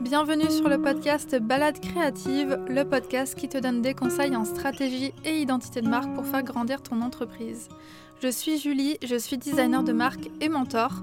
Bienvenue sur le podcast Balade créative, le podcast qui te donne des conseils en stratégie et identité de marque pour faire grandir ton entreprise. Je suis Julie, je suis designer de marque et mentor.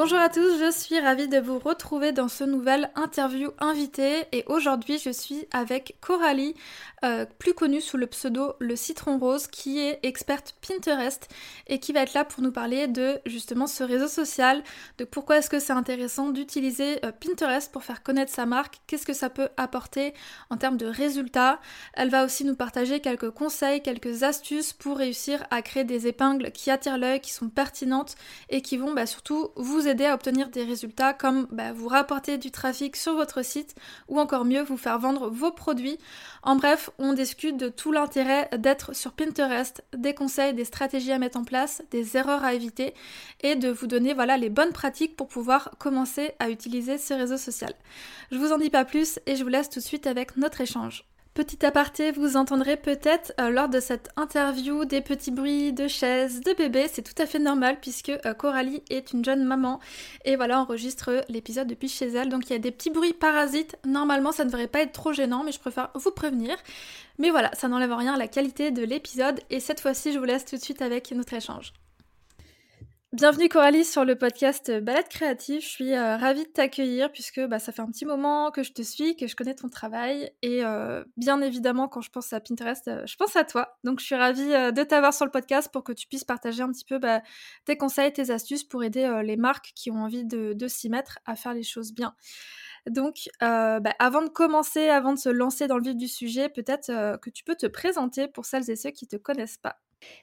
Bonjour à tous, je suis ravie de vous retrouver dans ce nouvel interview invité et aujourd'hui je suis avec Coralie, euh, plus connue sous le pseudo Le Citron Rose, qui est experte Pinterest et qui va être là pour nous parler de justement ce réseau social, de pourquoi est-ce que c'est intéressant d'utiliser euh, Pinterest pour faire connaître sa marque, qu'est-ce que ça peut apporter en termes de résultats. Elle va aussi nous partager quelques conseils, quelques astuces pour réussir à créer des épingles qui attirent l'œil, qui sont pertinentes et qui vont bah, surtout vous à obtenir des résultats comme bah, vous rapporter du trafic sur votre site ou encore mieux vous faire vendre vos produits. En bref, on discute de tout l'intérêt d'être sur Pinterest, des conseils, des stratégies à mettre en place, des erreurs à éviter et de vous donner voilà les bonnes pratiques pour pouvoir commencer à utiliser ce réseau social. Je vous en dis pas plus et je vous laisse tout de suite avec notre échange. Petit aparté, vous entendrez peut-être euh, lors de cette interview des petits bruits de chaises, de bébés, c'est tout à fait normal puisque euh, Coralie est une jeune maman et voilà, enregistre l'épisode depuis chez elle. Donc il y a des petits bruits parasites. Normalement, ça ne devrait pas être trop gênant, mais je préfère vous prévenir. Mais voilà, ça n'enlève rien à la qualité de l'épisode et cette fois-ci, je vous laisse tout de suite avec notre échange. Bienvenue Coralie sur le podcast Balade Créative. Je suis euh, ravie de t'accueillir puisque bah, ça fait un petit moment que je te suis, que je connais ton travail et euh, bien évidemment quand je pense à Pinterest, euh, je pense à toi. Donc je suis ravie de t'avoir sur le podcast pour que tu puisses partager un petit peu bah, tes conseils, tes astuces pour aider les marques qui ont envie de, s'y mettre à faire les choses bien. Donc, bah, avant de commencer, avant de se lancer dans le vif du sujet, peut-être que tu peux te présenter pour celles et ceux qui ne te connaissent pas.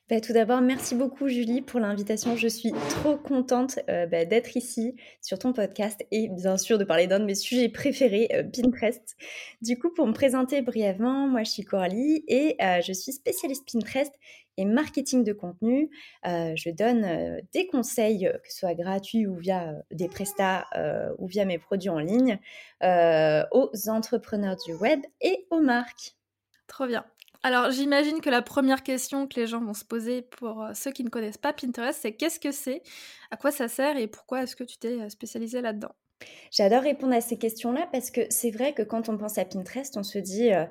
Bah, tout d'abord, merci beaucoup Julie pour l'invitation. Je suis trop contente euh, bah, d'être ici sur ton podcast et bien sûr de parler d'un de mes sujets préférés, euh, Pinterest. Du coup, pour me présenter brièvement, moi je suis Coralie et euh, je suis spécialiste Pinterest et marketing de contenu. je donne des conseils, que ce soit gratuits ou via des prestats ou via mes produits en ligne, aux entrepreneurs du web et aux marques. Trop bien. Alors j'imagine que la première question que les gens vont se poser pour euh, ceux qui ne connaissent pas Pinterest, c'est qu'est-ce que c'est, à quoi ça sert et pourquoi est-ce que tu t'es euh, spécialisé là-dedans? J'adore répondre à ces questions-là parce que c'est vrai que quand on pense à Pinterest, on se dit euh,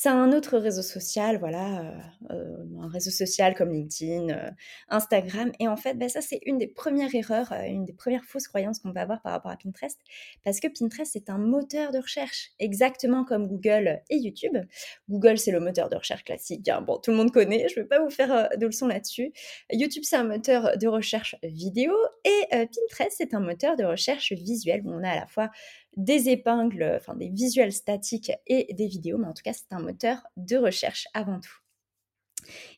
c'est un autre réseau social, voilà, euh, euh, un réseau social comme LinkedIn, euh, Instagram. Et en fait, bah, ça, c'est une des premières erreurs, une des premières fausses croyances qu'on peut avoir par rapport à Pinterest, parce que Pinterest, c'est un moteur de recherche, exactement comme Google et YouTube. Google, c'est le moteur de recherche classique. Hein. Bon, tout le monde connaît, je ne vais pas vous faire de leçons là-dessus. YouTube, c'est un moteur de recherche vidéo, et Pinterest, c'est un moteur de recherche visuel où on a à la fois des épingles, enfin des visuels statiques et des vidéos, mais en tout cas c'est un moteur de recherche avant tout.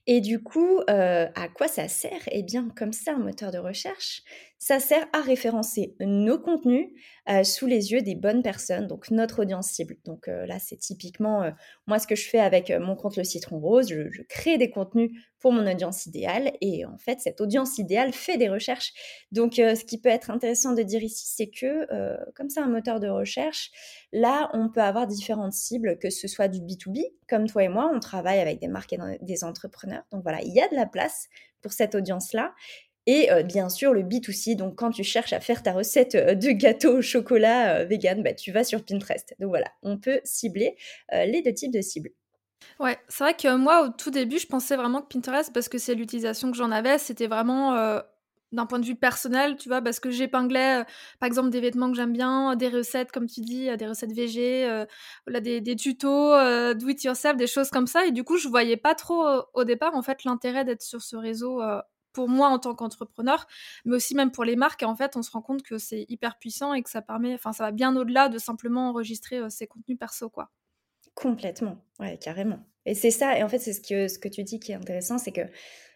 Et du coup, euh, à quoi ça sert? Eh bien, comme c'est un moteur de recherche, ça sert à référencer nos contenus euh, sous les yeux des bonnes personnes, donc notre audience cible. Donc euh, là, c'est typiquement moi ce que je fais avec mon compte Le Citron Rose. Je, crée des contenus pour mon audience idéale et en fait, cette audience idéale fait des recherches. Donc, ce qui peut être intéressant de dire ici, c'est que comme c'est un moteur de recherche, là, on peut avoir différentes cibles, que ce soit du B2B, comme toi et moi, on travaille avec des marques et des entrepreneurs. Donc voilà, il y a de la place pour cette audience-là. Et bien sûr, le B2C, donc quand tu cherches à faire ta recette de gâteau au chocolat vegan, bah, tu vas sur Pinterest. Donc voilà, on peut cibler les deux types de cibles. Ouais, c'est vrai que moi, au tout début, je pensais vraiment que Pinterest, parce que c'est l'utilisation que j'en avais, c'était vraiment d'un point de vue personnel, tu vois, parce que j'épinglais, par exemple, des vêtements que j'aime bien, des recettes, comme tu dis, des recettes végé, voilà, des, des tutos, do it yourself, des choses comme ça. Et du coup, je voyais pas trop au départ, en fait, l'intérêt d'être sur ce réseau pour moi en tant qu'entrepreneur, mais aussi même pour les marques. En fait, on se rend compte que c'est hyper puissant et que ça permet, enfin, ça va bien au-delà de simplement enregistrer ses contenus perso, quoi. Complètement, ouais, carrément. Et c'est ça, et en fait, c'est ce que, ce que tu dis qui est intéressant, c'est que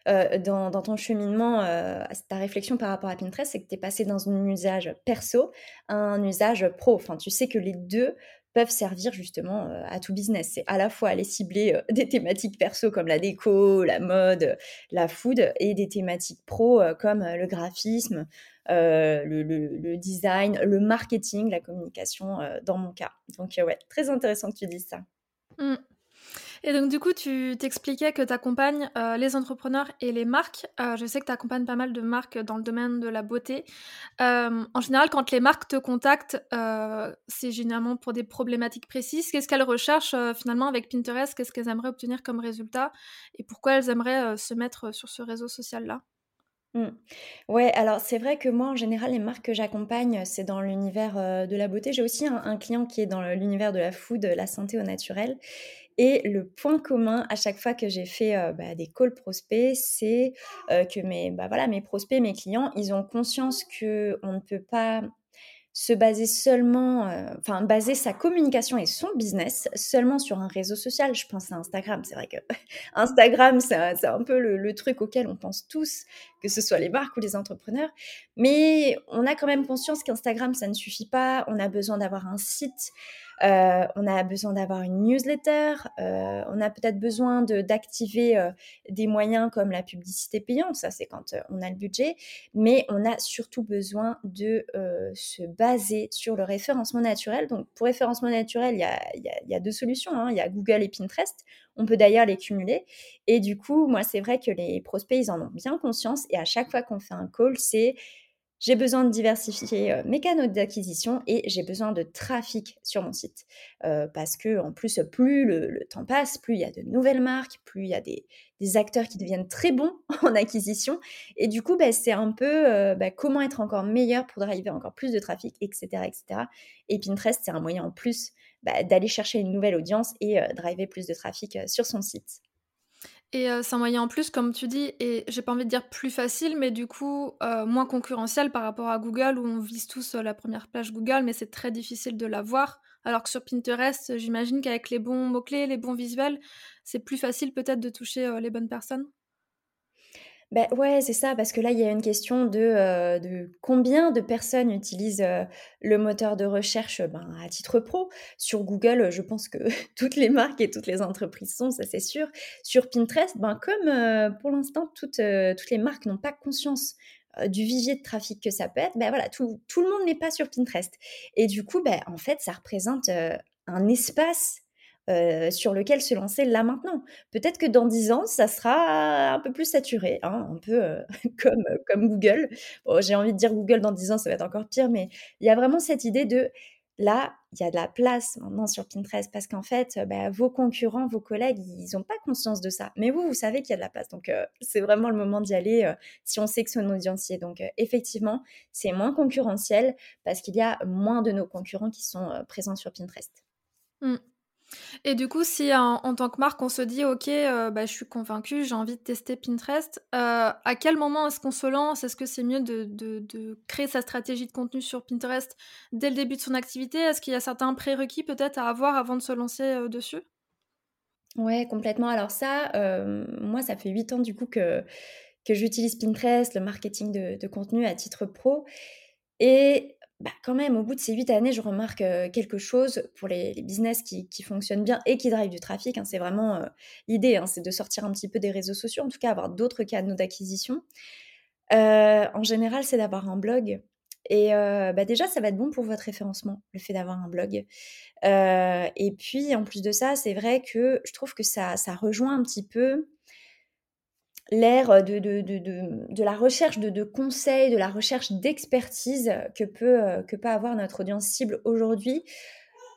euh, dans, dans, ton cheminement, euh, ta réflexion par rapport à Pinterest, c'est que tu es passé dans un usage perso à un usage pro. Enfin, tu sais que les deux peuvent servir justement euh, à tout business. C'est à la fois aller cibler euh, des thématiques perso comme la déco, la mode, la food, et des thématiques pro euh, comme le graphisme, le, design, le marketing, la communication dans mon cas. Donc ouais, très intéressant que tu dises ça. Mmh. Et donc, du coup, tu t'expliquais que tu accompagnes euh, les entrepreneurs et les marques. Euh, je sais que tu accompagnes pas mal de marques dans le domaine de la beauté. Euh, en général, quand les marques te contactent, c'est généralement pour des problématiques précises. Qu'est-ce qu'elles recherchent finalement avec Pinterest? Qu'est-ce qu'elles aimeraient obtenir comme résultat? Et pourquoi elles aimeraient se mettre sur ce réseau social-là? Mmh. Ouais, alors c'est vrai que moi, en général, les marques que j'accompagne, c'est dans l'univers de la beauté. J'ai aussi un, un, client qui est dans l'univers de la food, la santé au naturel. Et le point commun à chaque fois que j'ai fait euh, bah, des calls prospects, c'est euh, que mes, bah, voilà, mes prospects, mes clients, ils ont conscience qu'on ne peut pas se baser seulement, euh, enfin baser sa communication et son business seulement sur un réseau social. Je pense à Instagram. C'est vrai que Instagram, c'est un, peu le, truc auquel on pense tous, que ce soit les marques ou les entrepreneurs. Mais on a quand même conscience qu'Instagram, ça ne suffit pas. On a besoin d'avoir un site. Euh, on a besoin d'avoir une newsletter, euh, on a peut-être besoin d'activer euh, des moyens comme la publicité payante, ça c'est quand on a le budget, mais on a surtout besoin de se baser sur le référencement naturel. Donc pour référencement naturel, il y a, deux solutions, hein. il y a Google et Pinterest, on peut d'ailleurs les cumuler. Et du coup, moi c'est vrai que les prospects, ils en ont bien conscience et à chaque fois qu'on fait un call, c'est j'ai besoin de diversifier euh, mes canaux d'acquisition et j'ai besoin de trafic sur mon site. Euh, parce que, en plus, plus le, temps passe, plus il y a de nouvelles marques, plus il y a des, acteurs qui deviennent très bons en acquisition. Et du coup, bah, c'est un peu euh, bah, comment être encore meilleur pour driver encore plus de trafic, etc. etc. Et Pinterest, c'est un moyen en plus bah, d'aller chercher une nouvelle audience et driver plus de trafic sur son site. Et c'est un moyen en plus, comme tu dis, et j'ai pas envie de dire plus facile, mais du coup moins concurrentiel par rapport à Google où on vise tous la première page Google, mais c'est très difficile de la voir. Alors que sur Pinterest, j'imagine qu'avec les bons mots-clés, les bons visuels, c'est plus facile peut-être de toucher les bonnes personnes. Ben ouais, c'est ça, parce que là, il y a une question de, euh, de combien de personnes utilisent euh, le moteur de recherche ben, à titre pro. Sur Google, je pense que toutes les marques et toutes les entreprises sont, ça c'est sûr. Sur Pinterest, ben, comme euh, pour l'instant, toutes, toutes les marques n'ont pas conscience du vivier de trafic que ça peut être, ben voilà, tout, tout le monde n'est pas sur Pinterest. Et du coup, ben, en fait, ça représente un espace euh, sur lequel se lancer là maintenant. Peut-être que dans 10 ans, ça sera un peu plus saturé, hein, un peu euh, comme, euh, comme Google. J'ai envie de dire Google dans 10 ans, ça va être encore pire, mais il y a vraiment cette idée de là, il y a de la place maintenant sur Pinterest parce qu'en fait, bah, vos concurrents, vos collègues, ils n'ont pas conscience de ça. Mais vous, vous savez qu'il y a de la place. Donc, c'est vraiment le moment d'y aller si on sait que c'est un audiencier. Donc, effectivement, c'est moins concurrentiel parce qu'il y a moins de nos concurrents qui sont présents sur Pinterest. Mmh. Et du coup, si en, tant que marque, on se dit, OK, euh, bah, je suis convaincue, j'ai envie de tester Pinterest, euh, à quel moment est-ce qu'on se lance? Est-ce que c'est mieux de, créer sa stratégie de contenu sur Pinterest dès le début de son activité? Est-ce qu'il y a certains prérequis peut-être à avoir avant de se lancer euh, dessus? Ouais, complètement. Alors ça, moi, ça fait 8 ans du coup que, que j'utilise Pinterest, le marketing de, de contenu à titre pro. Et bah, quand même, au bout de ces huit années, je remarque quelque chose pour les, business qui, fonctionnent bien et qui drivent du trafic. Hein. c'est vraiment l'idée, hein, c'est de sortir un petit peu des réseaux sociaux, en tout cas avoir d'autres canaux d'acquisition. en général, c'est d'avoir un blog. Et bah, déjà, ça va être bon pour votre référencement, le fait d'avoir un blog. et puis, en plus de ça, c'est vrai que je trouve que ça, ça rejoint un petit peu l'ère de, de, de, de, la recherche de, conseils, de la recherche d'expertise que peut, que peut avoir notre audience cible aujourd'hui.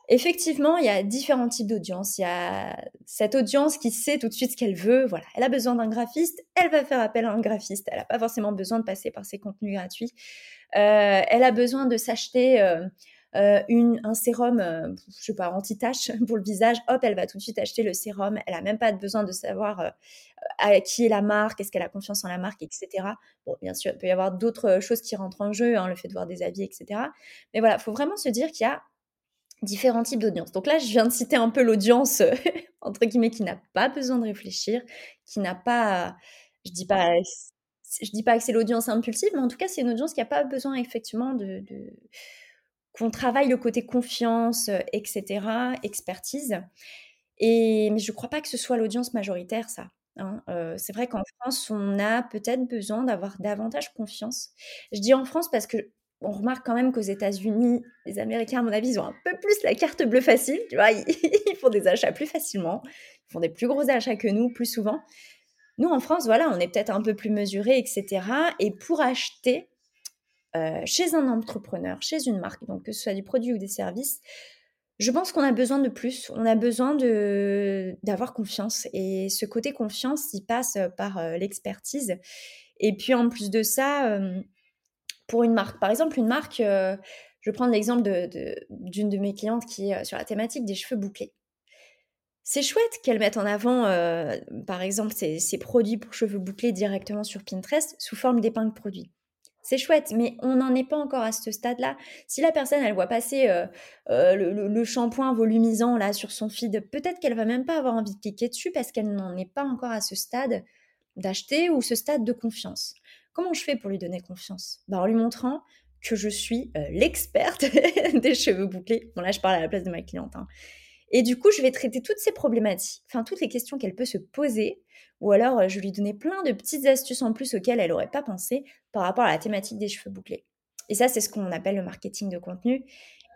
Effectivement, il y a différents types d'audience. Il y a cette audience qui sait tout de suite ce qu'elle veut. Voilà, elle a besoin d'un graphiste, elle va faire appel à un graphiste. Elle n'a pas forcément besoin de passer par ses contenus gratuits. Euh, elle a besoin de s'acheter euh, euh, un sérum, je sais pas, anti-tache pour le visage. Hop, elle va tout de suite acheter le sérum. Elle a même pas besoin de savoir à qui est la marque, est-ce qu'elle a confiance en la marque, etc. Bon, bien sûr, il peut y avoir d'autres choses qui rentrent en jeu, hein, le fait de voir des avis, etc. Mais voilà, il faut vraiment se dire qu'il y a différents types d'audience. Donc là, je viens de citer un peu l'audience, entre guillemets, qui n'a pas besoin de réfléchir, qui n'a pas, je dis pas, je dis pas que c'est l'audience impulsive, mais en tout cas, c'est une audience qui n'a pas besoin effectivement de, qu'on travaille le côté confiance, etc., expertise. Et mais je ne crois pas que ce soit l'audience majoritaire, ça. Hein. c'est vrai qu'en France, on a peut-être besoin d'avoir davantage confiance. Je dis en France parce que on remarque quand même qu'aux États-Unis, les Américains, à mon avis, ont un peu plus la carte bleue facile. Tu vois, ils, font des achats plus facilement, ils font des plus gros achats que nous plus souvent. Nous, en France, voilà, on est peut-être un peu plus mesuré, etc. Et pour acheter euh, chez un entrepreneur, chez une marque, donc que ce soit du produit ou des services, je pense qu'on a besoin de plus. On a besoin d'avoir confiance. Et ce côté confiance, il passe par euh, l'expertise. Et puis en plus de ça, euh, pour une marque. Par exemple, une marque, euh, je vais prendre l'exemple d'une de, mes clientes qui est euh, sur la thématique des cheveux bouclés. C'est chouette qu'elle mette en avant, euh, par exemple, ses, produits pour cheveux bouclés directement sur Pinterest sous forme d'épingle produit. C'est chouette, mais on n'en est pas encore à ce stade-là. Si la personne, elle voit passer le, le, shampoing volumisant là sur son feed, peut-être qu'elle va même pas avoir envie de cliquer dessus parce qu'elle n'en est pas encore à ce stade d'acheter ou ce stade de confiance. Comment je fais pour lui donner confiance? Bah, En lui montrant que je suis euh, l'experte des cheveux bouclés. Bon là, je parle à la place de ma cliente. Hein. Et du coup, je vais traiter toutes ces problématiques, enfin toutes les questions qu'elle peut se poser, ou alors euh, je vais lui donner plein de petites astuces en plus auxquelles elle n'aurait pas pensé par rapport à la thématique des cheveux bouclés. Et ça, c'est ce qu'on appelle le marketing de contenu.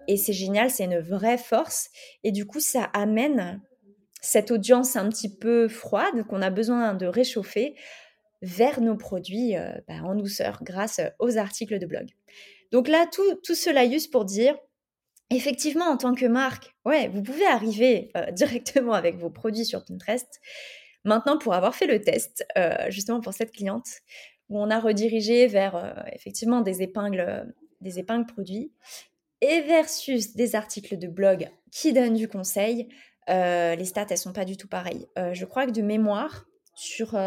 Et c'est génial, c'est une vraie force. Et du coup, ça amène cette audience un petit peu froide qu'on a besoin de réchauffer vers nos produits euh, bah, en douceur grâce aux articles de blog. Donc là, tout, tout cela juste pour dire, effectivement, en tant que marque, ouais, vous pouvez arriver euh, directement avec vos produits sur Pinterest. Maintenant, pour avoir fait le test, euh, justement pour cette cliente, où on a redirigé vers effectivement des épingles, des épingles produits, et versus des articles de blog qui donnent du conseil, les stats, elles sont pas du tout pareilles. je crois que de mémoire, sur,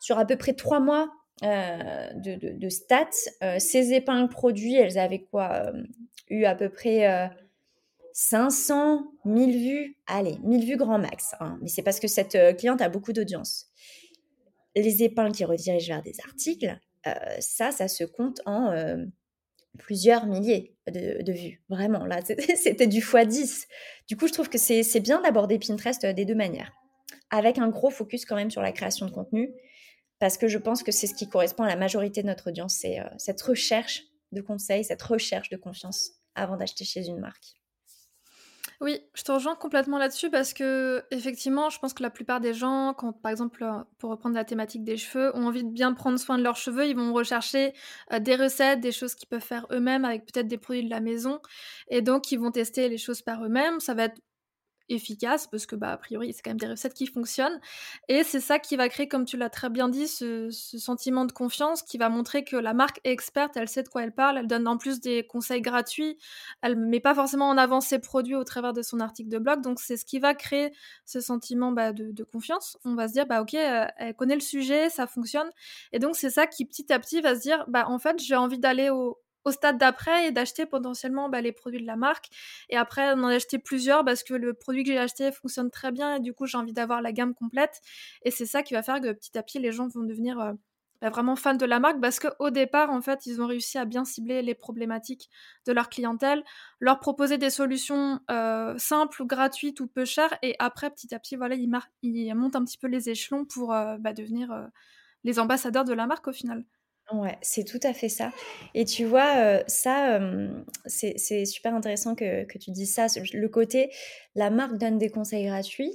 sur à peu près trois mois euh, de, stats, euh, ces épingles produits, elles avaient quoi euh, Eu à peu près 500, 1000 vues. Allez, 1000 vues grand max. Hein. Mais c'est parce que cette cliente a beaucoup d'audience. Les épingles qui redirigent vers des articles, ça, ça se compte en plusieurs milliers de, vues. Vraiment, là, c'était du x10. Du coup, je trouve que c'est bien d'aborder Pinterest des deux manières. Avec un gros focus quand même sur la création de contenu parce que je pense que c'est ce qui correspond à la majorité de notre audience, c'est euh, cette recherche de conseils, cette recherche de confiance avant d'acheter chez une marque. Oui, je te rejoins complètement là-dessus parce que effectivement, je pense que la plupart des gens, quand par exemple, euh, pour reprendre la thématique des cheveux, ont envie de bien prendre soin de leurs cheveux, ils vont rechercher euh, des recettes, des choses qu'ils peuvent faire eux-mêmes avec peut-être des produits de la maison, et donc ils vont tester les choses par eux-mêmes. Ça va être efficace parce que bah a priori c'est quand même des recettes qui fonctionnent et c'est ça qui va créer comme tu l'as très bien dit ce, sentiment de confiance qui va montrer que la marque est experte elle sait de quoi elle parle elle donne en plus des conseils gratuits elle met pas forcément en avant ses produits au travers de son article de blog donc c'est ce qui va créer ce sentiment bah, de, confiance. On va se dire bah ok euh, elle connaît le sujet ça fonctionne et donc c'est ça qui petit à petit va se dire bah en fait j'ai envie d'aller au, au stade d'après et d'acheter potentiellement bah, les produits de la marque. Et après, d'en acheter plusieurs parce que le produit que j'ai acheté fonctionne très bien et du coup, j'ai envie d'avoir la gamme complète. Et c'est ça qui va faire que petit à petit, les gens vont devenir euh, bah, vraiment fans de la marque parce qu'au départ, en fait, ils ont réussi à bien cibler les problématiques de leur clientèle, leur proposer des solutions euh, simples, gratuites ou peu chères. Et après, petit à petit, voilà, ils, montent un petit peu les échelons pour euh, bah, devenir les ambassadeurs de la marque au final. Ouais, c'est tout à fait ça et tu vois, ça, c'est super intéressant que tu dises ça, le côté, la marque donne des conseils gratuits,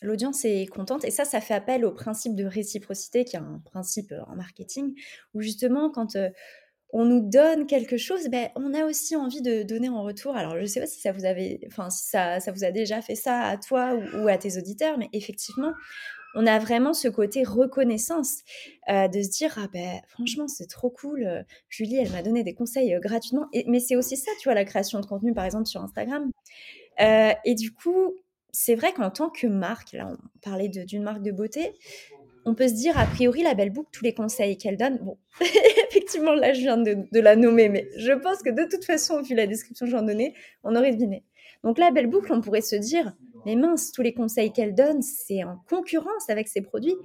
l'audience est contente et ça, ça fait appel au principe de réciprocité qui est un principe, en marketing où justement quand, on nous donne quelque chose, beh, on a aussi envie de donner en retour. Alors je sais pas si ça vous avait si ça ça vous a déjà fait ça à toi ou à tes auditeurs, mais effectivement, on a vraiment ce côté reconnaissance, heu, de se dire: «Ah beh, franchement, c'est trop cool, heu, Julie, elle m'a donné des conseils, heu, gratuitement» et mais c'est aussi ça, tu vois, la création de contenu, par exemple, sur Instagram. Et du coup, c'est vrai qu'en tant que marque, là, on parlait d'une marque de beauté, on peut se dire, a priori, la Belle Book, tous les conseils qu'elle donne bon, effectivement, là, je viens de de la nommer, mais je pense que de toute façon, vu la description que j'en donnais, on aurait deviné. Donc la Belle Book, on pourrait se dire: «Mais mince, tous les conseils qu'elle donne, c'est en concurrence avec ses produits»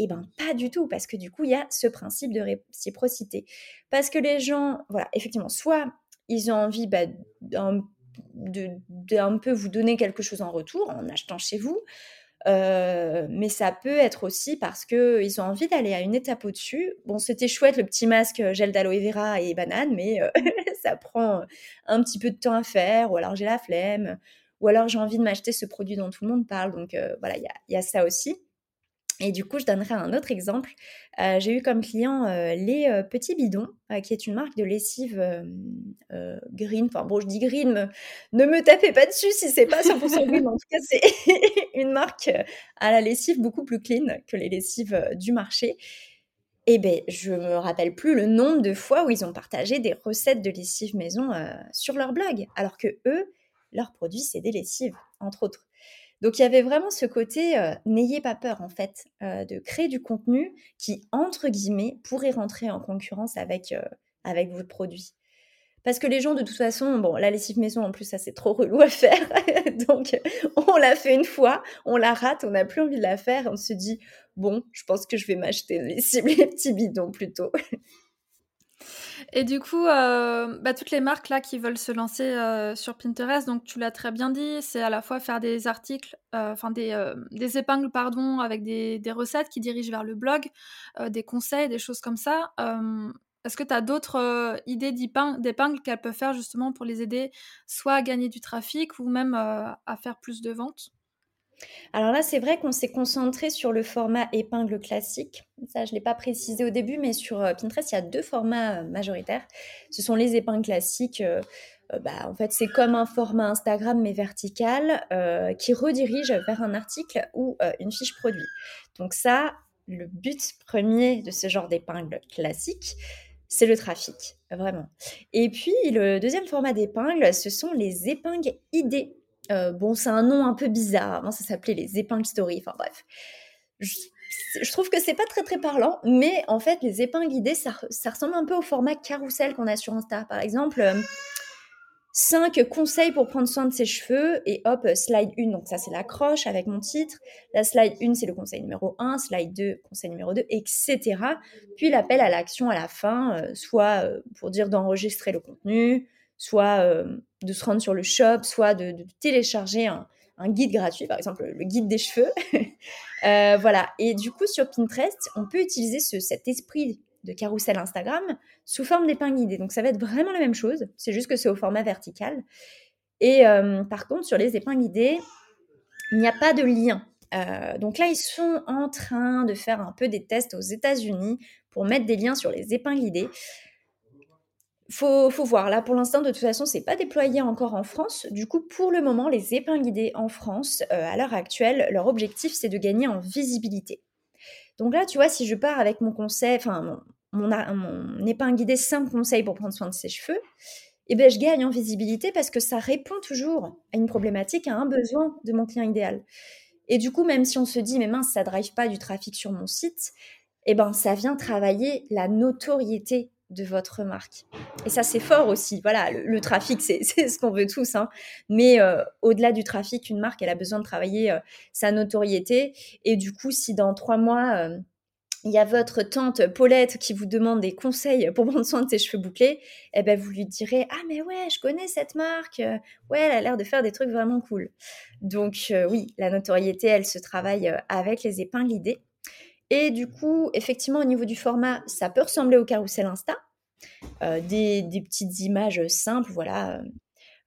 et ben, pas du tout, parce que du coup, il y a ce principe de réciprocité. Parce que les gens, voilà, effectivement, soit ils ont envie, bah, d'un peu vous donner quelque chose en retour en achetant chez vous, Heu, mais ça peut être aussi parce qu'ils ont envie d'aller à une étape au-dessus. Bon, c'était chouette le petit masque, heu, gel d'aloe vera et banane, mais heu, ça prend, un petit peu de temps à faire ou alors j'ai la flemme, ou alors j'ai envie de m'acheter ce produit dont tout le monde parle donc voilà, il y a ça aussi. Et du coup, je donnerai un autre exemple. Heu, j'ai eu comme client, heu, Les, heu, Petits Bidons, qui est une marque de lessive, green. Enfin bon, je dis green, me ne me tapez pas dessus si c'est pas 100% green. En tout cas, c'est une marque, à la lessive beaucoup plus clean que les lessives, du marché. Et beh, je me rappelle plus le nombre de fois où ils ont partagé des recettes de lessive maison, sur leur blog. Alors qu'eux, leurs produits, c'est des lessives, entre autres. Donc il y avait vraiment ce côté, n'ayez pas peur en fait, de créer du contenu qui, entre guillemets, pourrait rentrer en concurrence avec, avec votre produit. Parce que les gens de toute façon, bon la lessive maison en plus ça c'est trop relou à faire, donc on l'a fait une fois, on la rate, on n'a plus envie de la faire, on se dit: «Bon, je pense que je vais m'acheter les petits bidons plutôt». Et du coup, heu, bah, toutes les marques là qui veulent se lancer, heu, sur Pinterest, donc tu l'as très bien dit, c'est à la fois faire des articles, heu, enfin des, épingles pardon, avec des recettes qui dirigent vers le blog, des conseils, des choses comme ça. Est-ce que tu as d'autres, idées d'épin d'épingles qu'elles peuvent faire justement pour les aider, soit à gagner du trafic ou même, à faire plus de ventes? Alors là, c'est vrai qu'on s'est concentré sur le format épingle classique. Ça, je ne l'ai pas précisé au début, mais sur euh, Pinterest, il y a deux formats euh, majoritaires. Ce sont les épingles classiques. euh, bah, en fait, c'est comme un format Instagram, mais vertical, qui redirige vers un article ou une fiche produit. Donc ça, le but premier de ce genre d'épingle classique, c'est le trafic, vraiment. Et puis, le deuxième format d'épingle, ce sont les épingles idées. Heu, bon, c'est un nom un peu bizarre. Avant, ça s'appelait les épingles story. Enfin bref. Je trouve que c'est pas très, très parlant, mais en fait, les épingles idées, ça re ça ressemble un peu au format carrousel qu'on a sur Insta. Par exemple, hem, 5 conseils pour prendre soin de ses cheveux et hop, heu, slide 1, donc ça, c'est l'accroche avec mon titre. La slide 1, c'est le conseil numéro 1, slide 2, conseil numéro 2 et cetera. Puis l'appel à l'action à la fin, soit, pour dire d'enregistrer le contenu, soit, hem, de se rendre sur le shop, soit de télécharger un guide gratuit, par exemple, le guide des cheveux. Heu, voilà et du coup, sur Pinterest, on peut utiliser ce cet esprit de carrousel Instagram sous forme d'épingle guidée. Donc ça va être vraiment la même chose, c'est juste que c'est au format vertical et hem, par contre, sur les épingles il n'y a pas de lien. Donc là, ils sont en train de faire un peu des tests aux États-Unis pour mettre des liens sur les épingles. Faut voir. Là, pour l'instant, de toute façon, c'est pas déployé encore en France. Du coup, pour le moment, les épingles guidées en France, heu, à l'heure actuelle, leur objectif, c'est de gagner en visibilité. Donc là, tu vois, si je pars avec mon conseil, enfin mon mon mon épingle guidée 5 conseils pour prendre soin de ses cheveux, et ben, je gagne en visibilité parce que ça répond toujours à une problématique, à un besoin de mon client idéal. Et du coup, même si on se dit: «Mais mince, ça drive pas du trafic sur mon site», et ben, ça vient travailler la notoriété de votre marque. Et ça, c'est fort aussi. Voilà, le, trafic, c'est ce qu'on veut tous. Hein. Mais euh, au-delà du trafic, une marque, elle a besoin de travailler euh, sa notoriété. Et du coup, si dans trois mois, euh, il y a votre tante Paulette qui vous demande des conseils pour prendre soin de ses cheveux bouclés, eh ben vous lui direz ah mais ouais je connais cette marque, ouais elle a l'air de faire des trucs vraiment cool. Donc oui la notoriété elle se travaille avec les épingles idées. Et du coup, effectivement, au niveau du format, ça peut ressembler au carrousel Insta. Euh, des, petites images simples, voilà.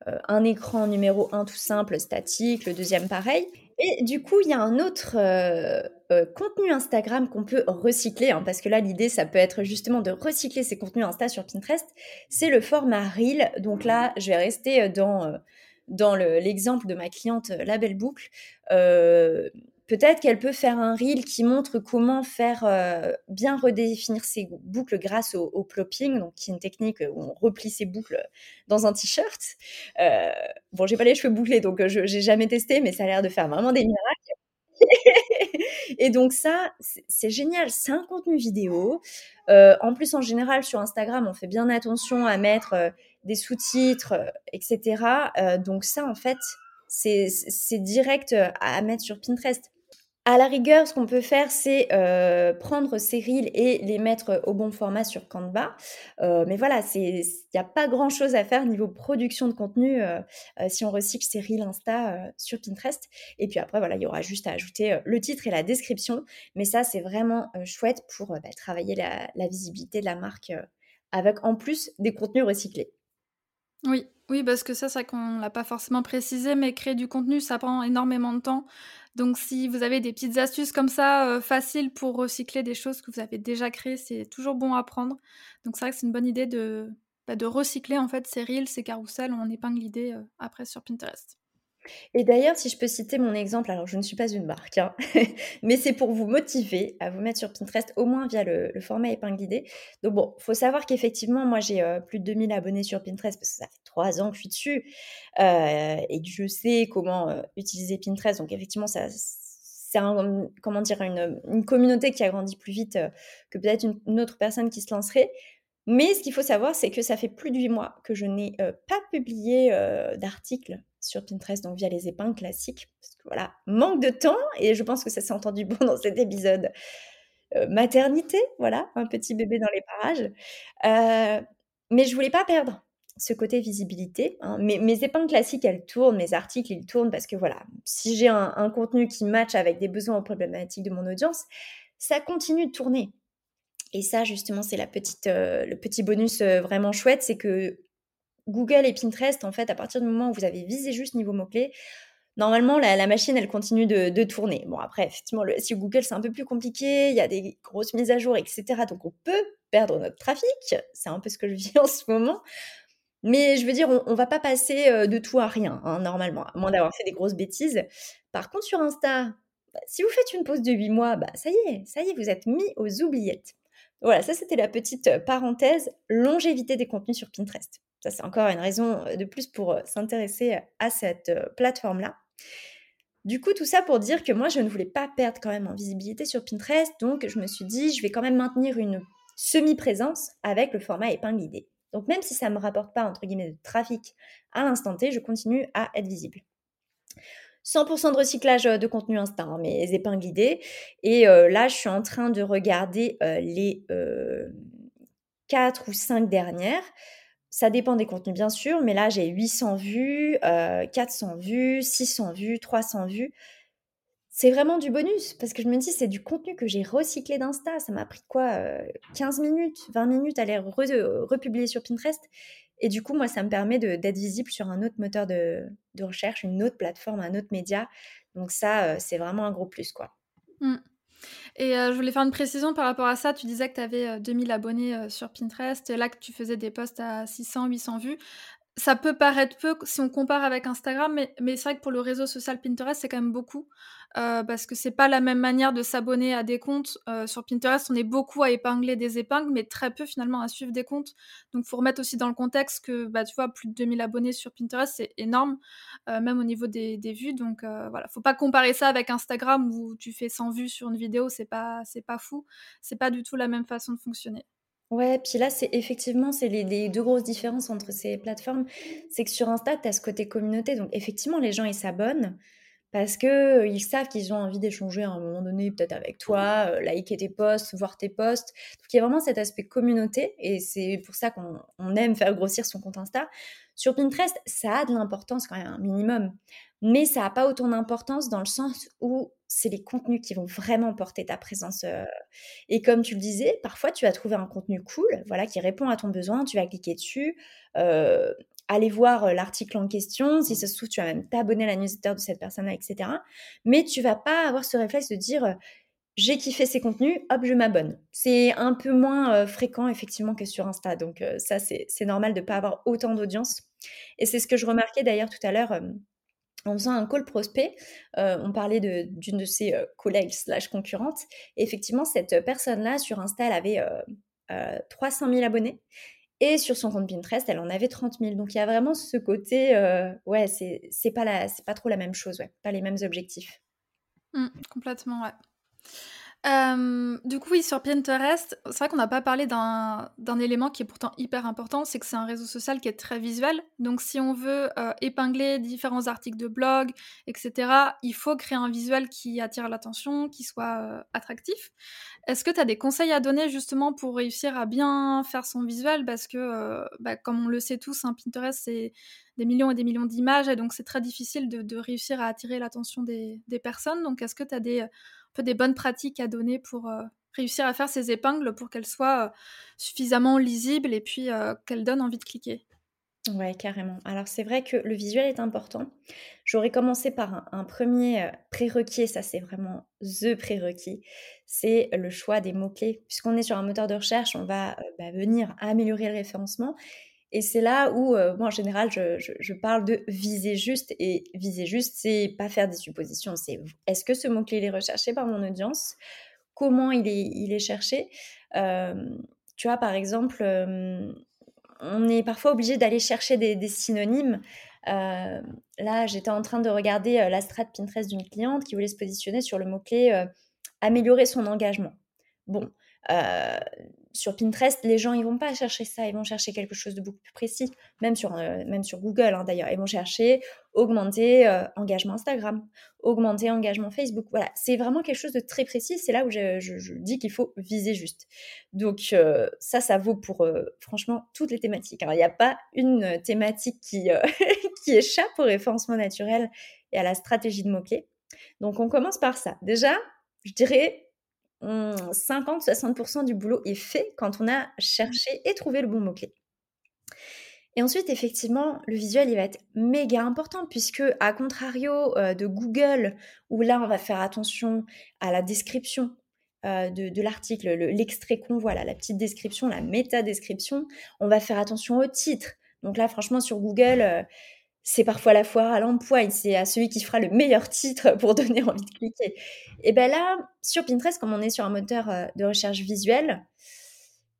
Euh, un écran numéro 1 tout simple, statique, le deuxième pareil. Et du coup, il y a un autre euh, euh, contenu Instagram qu'on peut recycler, hein, parce que là, l'idée, ça peut être justement de recycler ces contenus Insta sur Pinterest. C'est le format Reel. Donc là, je vais rester dans, dans l'exemple de ma cliente La Belle Boucle peut-être qu'elle peut faire un reel qui montre comment faire euh, bien redéfinir ses boucles grâce au, plopping, donc qui est une technique où on replie ses boucles dans un t-shirt. Euh, bon, j'ai pas les cheveux bouclés, donc euh, je j'ai jamais testé, mais ça a l'air de faire vraiment des miracles. Et donc ça, c'est génial. C'est un contenu vidéo. En plus, en général, sur Instagram, on fait bien attention à mettre des sous-titres, etc. donc ça, en fait, c'est direct à mettre sur Pinterest. À la rigueur, ce qu'on peut faire, c'est euh, prendre ces reels et les mettre au bon format sur Canva. Euh, mais voilà, il n'y a pas grand-chose à faire niveau production de contenu euh, si on recycle ces reels Insta sur Pinterest. Et puis après, voilà, il y aura juste à ajouter le titre et la description. Mais ça, c'est vraiment chouette pour bah, travailler la, la, visibilité de la marque avec en plus des contenus recyclés. Oui, oui, parce que ça, c'est qu'on l'a pas forcément précisé, mais créer du contenu, ça prend énormément de temps. Donc si vous avez des petites astuces comme ça, euh, faciles pour recycler des choses que vous avez déjà créées, c'est toujours bon à prendre. Donc c'est vrai que c'est une bonne idée de, bah, de recycler en fait ces reels, ces carousels, on épingle l'idée euh, après sur Pinterest. Et d'ailleurs, si je peux citer mon exemple, alors je ne suis pas une marque, hein, mais c'est pour vous motiver à vous mettre sur Pinterest, au moins via le, format épingle d'idées. Donc bon, faut savoir qu'effectivement, moi j'ai euh, plus de 2000 abonnés sur Pinterest parce que ça fait trois ans que je suis dessus euh, et que je sais comment euh, utiliser Pinterest. Donc effectivement, ça, c'est comment dire, une, communauté qui a grandi plus vite que peut-être une, autre personne qui se lancerait. Mais ce qu'il faut savoir, c'est que ça fait plus de huit mois que je n'ai pas publié d'article sur Pinterest, donc via les épingles classiques. Voilà, manque de temps, et je pense que ça s'est entendu bon dans cet épisode. Euh, maternité, voilà, un petit bébé dans les parages. Euh, mais je voulais pas perdre ce côté visibilité. Hein. Mes, épingles classiques, elles tournent, mes articles, ils tournent parce que voilà, si j'ai un, contenu qui match avec des besoins ou problématiques de mon audience, ça continue de tourner. Et ça, justement, c'est la petite, euh, le petit bonus vraiment chouette, c'est que Google et Pinterest, en fait, à partir du moment où vous avez visé juste niveau mots-clés, normalement, la, machine, elle continue de, tourner. Bon, après, effectivement, le, si Google, c'est un peu plus compliqué, il y a des grosses mises à jour, etc. Donc, on peut perdre notre trafic. C'est un peu ce que je vis en ce moment. Mais je veux dire, on, ne va pas passer euh, de tout à rien, hein, normalement, à moins d'avoir fait des grosses bêtises. Par contre, sur Insta, bah, si vous faites une pause de 8 mois, bah, ça y est, ça y est, vous êtes mis aux oubliettes. Voilà, ça c'était la petite euh, parenthèse, longévité des contenus sur Pinterest. Ça, c'est encore une raison de plus pour s'intéresser à cette plateforme-là. Du coup, tout ça pour dire que moi, je ne voulais pas perdre quand même en visibilité sur Pinterest. Donc, je me suis dit, je vais quand même maintenir une semi-présence avec le format épingle. Donc, même si ça ne me rapporte pas, entre guillemets, de trafic à l'instant T, je continue à être visible. 100% de recyclage de contenu Insta, hein, mes épingles idées. Et là, je suis en train de regarder les 4 ou 5 dernières. Ça dépend des contenus, bien sûr, mais là, j'ai 800 vues, 400 vues, 600 vues, 300 vues. C'est vraiment du bonus parce que je me dis, c'est du contenu que j'ai recyclé d'Insta. Ça m'a pris quoi 15 minutes, 20 minutes à les republier sur Pinterest. Et du coup, moi, ça me permet d'être visible sur un autre moteur de, recherche, une autre plateforme, un autre média. Donc ça, c'est vraiment un gros plus, quoi. Mmh. Et euh, je voulais faire une précision par rapport à ça. Tu disais que tu avais 2000 abonnés euh, sur Pinterest, là que tu faisais des posts à 600, 800 vues ça peut paraître peu si on compare avec Instagram, mais, c'est vrai que pour le réseau social Pinterest, c'est quand même beaucoup. Euh, parce que c'est pas la même manière de s'abonner à des comptes. Euh, sur Pinterest, on est beaucoup à épingler des épingles, mais très peu finalement à suivre des comptes. Donc, faut remettre aussi dans le contexte que, bah, tu vois, plus de 2000 abonnés sur Pinterest, c'est énorme, euh, même au niveau des, des vues. Donc, voilà, faut pas comparer ça avec Instagram où tu fais 100 vues sur une vidéo, c'est pas, c'est pas fou. C'est pas du tout la même façon de fonctionner. Ouais, puis là, c'est effectivement, c'est les, deux grosses différences entre ces plateformes. C'est que sur Insta, tu as ce côté communauté. Donc, effectivement, les gens, ils s'abonnent. parce qu'ils savent qu'ils ont envie d'échanger à un moment donné, peut-être avec toi, liker tes posts, voir tes posts. Donc il y a vraiment cet aspect communauté et c'est pour ça qu'on aime faire grossir son compte Insta. Sur Pinterest, ça a de l'importance quand même, un minimum, mais ça n'a pas autant d'importance dans le sens où c'est les contenus qui vont vraiment porter ta présence. et comme tu le disais, parfois tu vas trouver un contenu cool, voilà, qui répond à ton besoin, tu vas cliquer dessus, aller voir l'article en question, si ça se trouve, tu vas même t'abonner à la newsletter de cette personne-là, etc. Mais tu vas pas avoir ce réflexe de dire j'ai kiffé ces contenus, hop, je m'abonne. C'est un peu moins fréquent effectivement que sur Insta, donc ça c'est normal de ne pas avoir autant d'audience. Et c'est ce que je remarquais d'ailleurs tout à l'heure en faisant un call prospect, on parlait d'une de, ses collègues slash concurrentes. Effectivement, cette personne-là, sur Insta, elle avait 300 000 abonnés. Et sur son compte Pinterest, elle en avait 30 000. Donc il y a vraiment ce côté, ouais, c'est pas, pas trop la même chose, pas les mêmes objectifs. Mmh, complètement, ouais du coup, oui, sur Pinterest, c'est vrai qu'on n'a pas parlé d'un élément qui est pourtant hyper important, c'est que c'est un réseau social qui est très visuel. Donc, si on veut épingler différents articles de blog, etc., il faut créer un visuel qui attire l'attention, qui soit attractif. Est-ce que tu as des conseils à donner justement pour réussir à bien faire son visuel? Parce que, bah, comme on le sait tous, hein, Pinterest, c'est des millions et des millions d'images, et donc c'est très difficile de, réussir à attirer l'attention des, personnes. Donc, est-ce que tu as des peu des bonnes pratiques à donner pour euh, réussir à faire ces épingles pour qu'elles soient euh, suffisamment lisibles et puis euh, qu'elles donnent envie de cliquer. Ouais, carrément. Alors c'est vrai que le visuel est important. J'aurais commencé par un, premier prérequis, ça c'est vraiment the prérequis, c'est le choix des mots-clés. Puisqu'on est sur un moteur de recherche, on va bah, venir améliorer le référencement. Et c'est là où, moi en général, je, parle de viser juste. Et viser juste, c'est pas faire des suppositions. C'est est-ce que ce mot-clé est recherché par mon audience? Comment il est, il est cherché? Tu vois, par exemple, on est parfois obligé d'aller chercher des, synonymes. là, j'étais en train de regarder la strat Pinterest d'une cliente qui voulait se positionner sur le mot-clé améliorer son engagement. Bon, sur Pinterest, les gens, ils vont pas chercher ça, ils vont chercher quelque chose de beaucoup plus précis, même sur, euh, même sur Google hein, d'ailleurs. Ils vont chercher augmenter euh, engagement Instagram, augmenter engagement Facebook. Voilà, c'est vraiment quelque chose de très précis. C'est là où je, dis qu'il faut viser juste. Donc euh, ça, ça vaut pour franchement toutes les thématiques. Il n'y a pas une thématique qui, qui échappe au référencement naturel et à la stratégie de mots-clés. Donc on commence par ça. Déjà, je dirais 50-60% du boulot est fait quand on a cherché et trouvé le bon mot-clé. Et ensuite, effectivement, le visuel, il va être méga important puisque, à contrario euh, de Google, où là, on va faire attention à la description euh, de, l'article, l'extrait qu'on voit là, la petite description, la méta-description, on va faire attention au titre. Donc là, franchement, sur Google, euh, c'est parfois la foire à l'emploi, c'est à celui qui fera le meilleur titre pour donner envie de cliquer. Et bien là, sur Pinterest, comme on est sur un moteur euh, de recherche visuelle,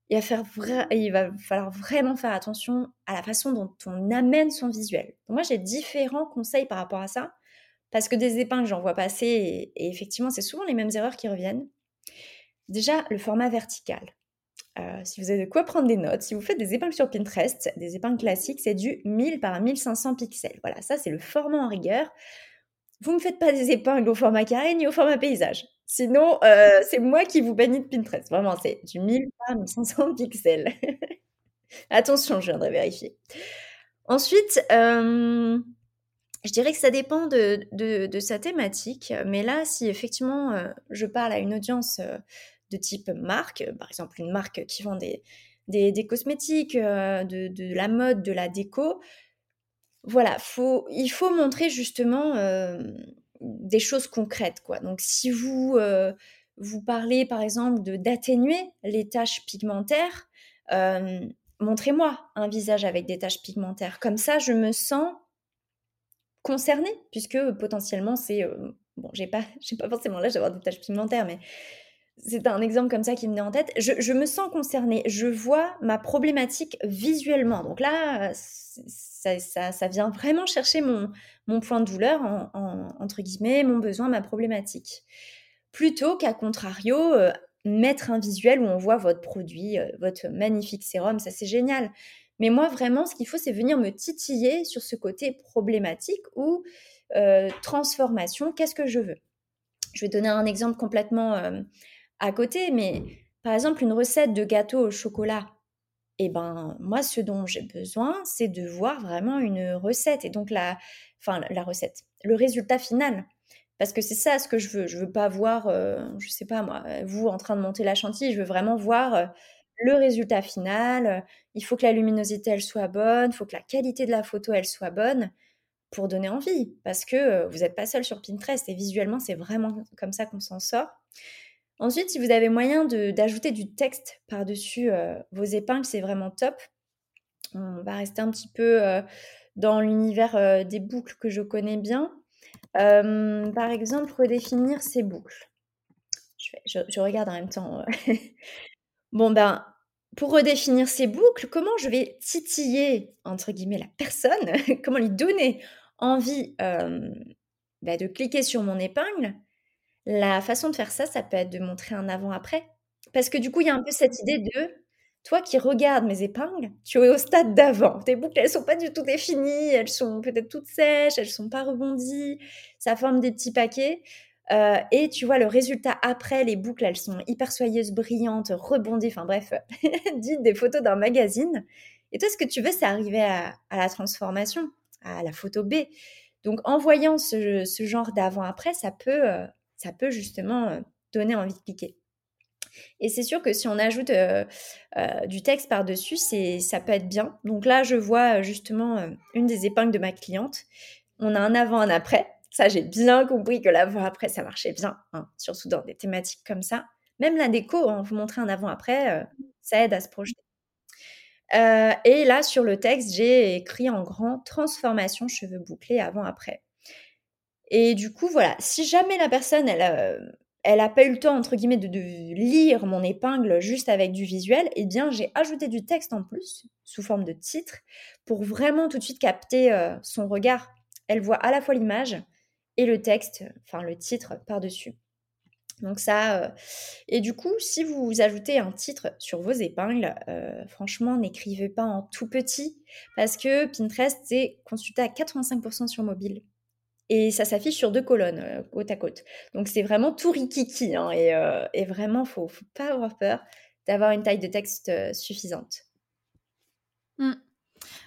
il va, faire il va falloir vraiment faire attention à la façon dont on amène son visuel. moi, j'ai différents conseils par rapport à ça, parce que des épingles, j'en vois passer, et effectivement, c'est souvent les mêmes erreurs qui reviennent. Déjà, le format vertical. Euh, si vous avez de quoi prendre des notes, si vous faites des épingles sur Pinterest, des épingles classiques, c'est du 1000 par 1500 pixels. Voilà, ça c'est le format en rigueur. Vous ne faites pas des épingles au format carré ni au format paysage. Sinon, euh, c'est moi qui vous bannis de Pinterest. Vraiment, c'est du 1000 par 1500 pixels. Attention, je viendrai vérifier. Ensuite, euh, je dirais que ça dépend de, de, sa thématique. Mais là, si effectivement je parle à une audience de type marque, par exemple une marque qui vend des, des, cosmétiques, euh, de, la mode, de la déco. Voilà, faut, il faut montrer justement euh, des choses concrètes. Quoi. Donc si vous, euh, vous parlez par exemple de d'atténuer les taches pigmentaires, montrez-moi un visage avec des taches pigmentaires. Comme ça, je me sens concernée, puisque potentiellement c'est... bon, j'ai pas, pas forcément l'âge d'avoir des taches pigmentaires, mais c'est un exemple comme ça qui me venait en tête. Je, me sens concernée. Je vois ma problématique visuellement. Donc là, ça, vient vraiment chercher mon, point de douleur, entre guillemets, mon besoin, ma problématique. Plutôt qu'à contrario, euh, mettre un visuel où on voit votre produit, euh, votre magnifique sérum, ça c'est génial. Mais moi, vraiment, ce qu'il faut, c'est venir me titiller sur ce côté problématique ou euh, transformation. Qu'est-ce que je veux? Je vais donner un exemple complètement à côté, mais par exemple, une recette de gâteau au chocolat. Et eh ben, moi, ce dont j'ai besoin, c'est de voir vraiment une recette. Et donc, la, enfin, la recette, le résultat final. Parce que c'est ça ce que je veux. Je veux pas voir, euh, je sais pas moi, vous en train de monter la chantilly. Je veux vraiment voir euh, le résultat final. Il faut que la luminosité, elle soit bonne. Il faut que la qualité de la photo, elle soit bonne pour donner envie. Parce que euh, vous n'êtes pas seul sur Pinterest et visuellement, c'est vraiment comme ça qu'on s'en sort. Ensuite, si vous avez moyen d'ajouter du texte par-dessus vos épingles, c'est vraiment top. On va rester un petit peu dans l'univers des boucles que je connais bien. par exemple, redéfinir ces boucles. Je, regarde en même temps. bon, ben, pour redéfinir ces boucles, comment je vais titiller, entre guillemets, la personne? Comment lui donner envie bah, de cliquer sur mon épingle? La façon de faire ça, ça peut être de montrer un avant-après. Parce que du coup, il y a un peu cette idée de toi qui regardes mes épingles, tu es au stade d'avant. Tes boucles, elles sont pas du tout définies, elles sont peut-être toutes sèches, elles sont pas rebondies, ça forme des petits paquets. Euh, et tu vois le résultat après, les boucles, elles sont hyper soyeuses, brillantes, rebondies, enfin bref, dites des photos d'un magazine. Et toi, ce que tu veux, c'est arriver à, la transformation, à la photo B. Donc, en voyant ce, genre d'avant-après, ça peut, euh, ça peut justement euh, donner envie de cliquer. Et c'est sûr que si on ajoute euh, euh, du texte par-dessus, ça peut être bien. Donc là, je vois justement une des épingles de ma cliente. On a un avant, un après. Ça, j'ai bien compris que l'avant-après, ça marchait bien, hein, surtout dans des thématiques comme ça. Même la déco, hein, vous montrer un avant-après, ça aide à se projeter. et là, sur le texte, j'ai écrit en grand transformation cheveux bouclés avant-après. Et du coup, voilà, si jamais la personne, elle, elle n'a pas eu le temps, entre guillemets, de, lire mon épingle juste avec du visuel, eh bien, j'ai ajouté du texte en plus, sous forme de titre, pour vraiment tout de suite capter euh, son regard. Elle voit à la fois l'image et le texte, enfin le titre par-dessus. Donc ça, euh, et du coup, si vous ajoutez un titre sur vos épingles, euh, franchement, n'écrivez pas en tout petit, parce que Pinterest, c'est consulté à 85% sur mobile et ça s'affiche sur deux colonnes, euh, côte à côte. Donc c'est vraiment tout rikiki, hein, et, euh, et, vraiment, faut, pas avoir peur d'avoir une taille de texte euh, suffisante. Mmh.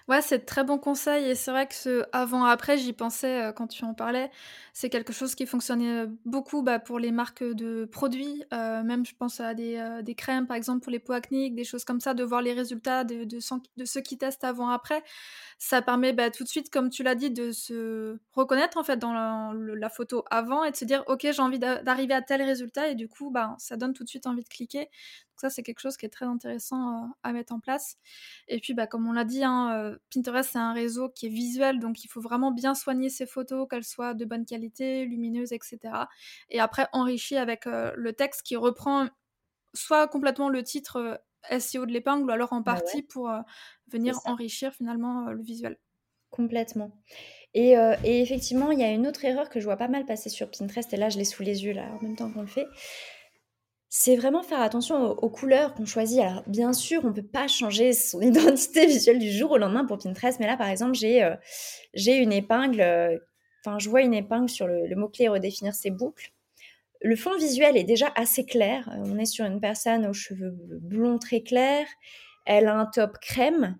Ouais, c'est très bon conseil et c'est vrai que ce avant-après, j'y pensais quand tu en parlais. C'est quelque chose qui fonctionnait beaucoup bah, pour les marques de produits. même, je pense à des, crèmes, par exemple, pour les peaux acniques, des choses comme ça, de voir les résultats de ceux qui testent avant-après. Ça permet bah, tout de suite, comme tu l'as dit, de se reconnaître en fait dans la, photo avant et de se dire, ok, j'ai envie d'arriver à tel résultat et du coup, bah, ça donne tout de suite envie de cliquer. Donc ça, c'est quelque chose qui est très intéressant à mettre en place. Et puis, bah, comme on l'a dit, hein, Pinterest, c'est un réseau qui est visuel, donc il faut vraiment bien soigner ses photos, qu'elles soient de bonne qualité, lumineuses, etc. Et après, enrichi avec euh, le texte qui reprend soit complètement le titre euh, SEO de l'épingle, ou alors en bah partie pour euh, venir enrichir finalement le visuel. Complètement. Et, et, effectivement, il y a une autre erreur que je vois pas mal passer sur Pinterest, et là je l'ai sous les yeux là en même temps qu'on le fait, c'est vraiment faire attention aux, couleurs qu'on choisit. Alors, bien sûr, on ne peut pas changer son identité visuelle du jour au lendemain pour Pinterest, mais là, par exemple, j'ai euh, une épingle, euh, enfin, je vois une épingle sur le, mot-clé redéfinir ses boucles. Le fond visuel est déjà assez clair. Euh, on est sur une personne aux cheveux blonds très clairs. Elle a un top crème.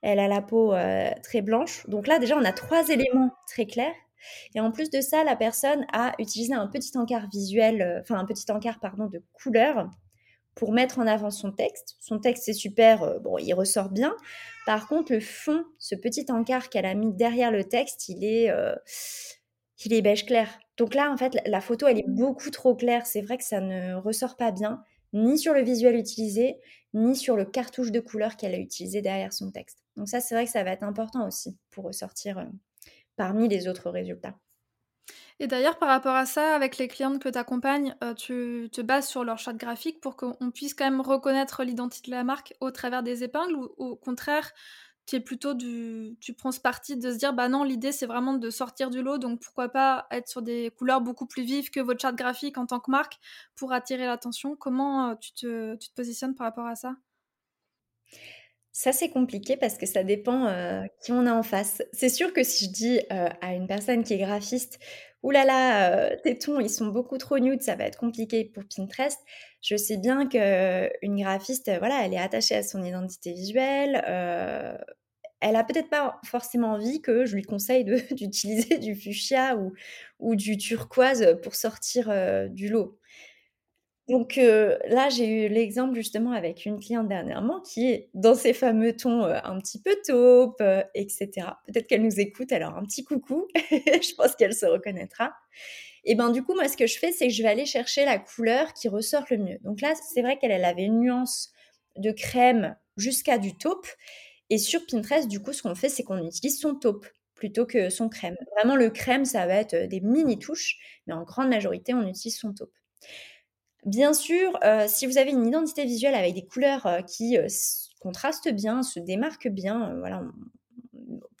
Elle a la peau très blanche. Donc là, déjà, on a trois éléments très clairs. Et en plus de ça, la personne a utilisé un petit encart visuel, euh, enfin un petit encart pardon de couleur pour mettre en avant son texte. Son texte est super, euh, bon, il ressort bien. Par contre, le fond, ce petit encart qu'elle a mis derrière le texte, il est, euh, il est beige clair. Donc là, en fait, la photo, elle est beaucoup trop claire. C'est vrai que ça ne ressort pas bien, ni sur le visuel utilisé, ni sur le cartouche de couleur qu'elle a utilisé derrière son texte. Donc ça, c'est vrai que ça va être important aussi pour ressortir parmi les autres résultats. Et d'ailleurs, par rapport à ça, avec les clientes que tu accompagnes, euh, tu te bases sur leur charte graphique pour qu'on puisse quand même reconnaître l'identité de la marque au travers des épingles ou au contraire, tu plutôt du, tu prends ce parti de se dire bah non, l'idée c'est vraiment de sortir du lot, donc pourquoi pas être sur des couleurs beaucoup plus vives que votre charte graphique en tant que marque pour attirer l'attention. Comment euh, tu te positionnes par rapport à ça? Ça, c'est compliqué parce que ça dépend, heu, qui on a en face. C'est sûr que si je dis, heu, à une personne qui est graphiste: «Ouh heu, tes tons, ils sont beaucoup trop nude, ça va être compliqué pour Pinterest». Je sais bien qu'une graphiste, voilà, elle est attachée à son identité visuelle, elle a peut-être pas forcément envie que je lui conseille d'utiliser du fuchsia ou du turquoise pour sortir, du lot. Donc heu, là, j'ai eu l'exemple justement avec une cliente dernièrement qui est dans ces fameux tons, heu, un petit peu taupe, heu, et cetera. Peut-être qu'elle nous écoute, alors un petit coucou, je pense qu'elle se reconnaîtra. Et ben, du coup, moi, ce que je fais, c'est que je vais aller chercher la couleur qui ressort le mieux. Donc là, c'est vrai qu'elle, elle avait une nuance de crème jusqu'à du taupe et sur Pinterest, du coup, ce qu'on fait, c'est qu'on utilise son taupe plutôt que son crème. Vraiment, le crème, ça va être, des mini touches, mais en grande majorité, on utilise son taupe. Bien sûr, heu, si vous avez une identité visuelle avec des couleurs, heu, qui, heu, s contrastent bien, se démarquent bien, voilà,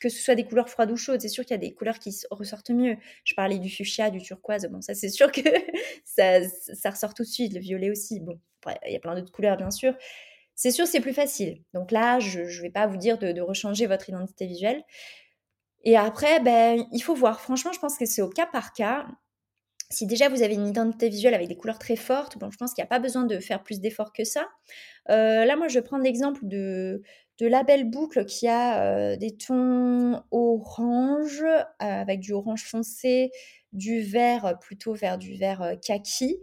que ce soit des couleurs froides ou chaudes, c'est sûr qu'il y a des couleurs qui ressortent mieux. Je parlais du fuchsia, du turquoise, bon ça c'est sûr que ça ça ressort tout de suite, le violet aussi. Bon, il y a plein d'autres couleurs bien sûr. C'est sûr, c'est plus facile. Donc là, je ne vais pas vous dire de de rechanger votre identité visuelle et après, ben, il faut voir. Franchement, je pense que c'est au cas par cas. Si déjà vous avez une identité visuelle avec des couleurs très fortes, bon, je pense qu'il n'y a pas besoin de faire plus d'efforts que ça. Euh, là, moi, je vais prendre l'exemple de, la belle boucle qui a euh, des tons orange, euh, avec du orange foncé, du vert plutôt vers du vert kaki.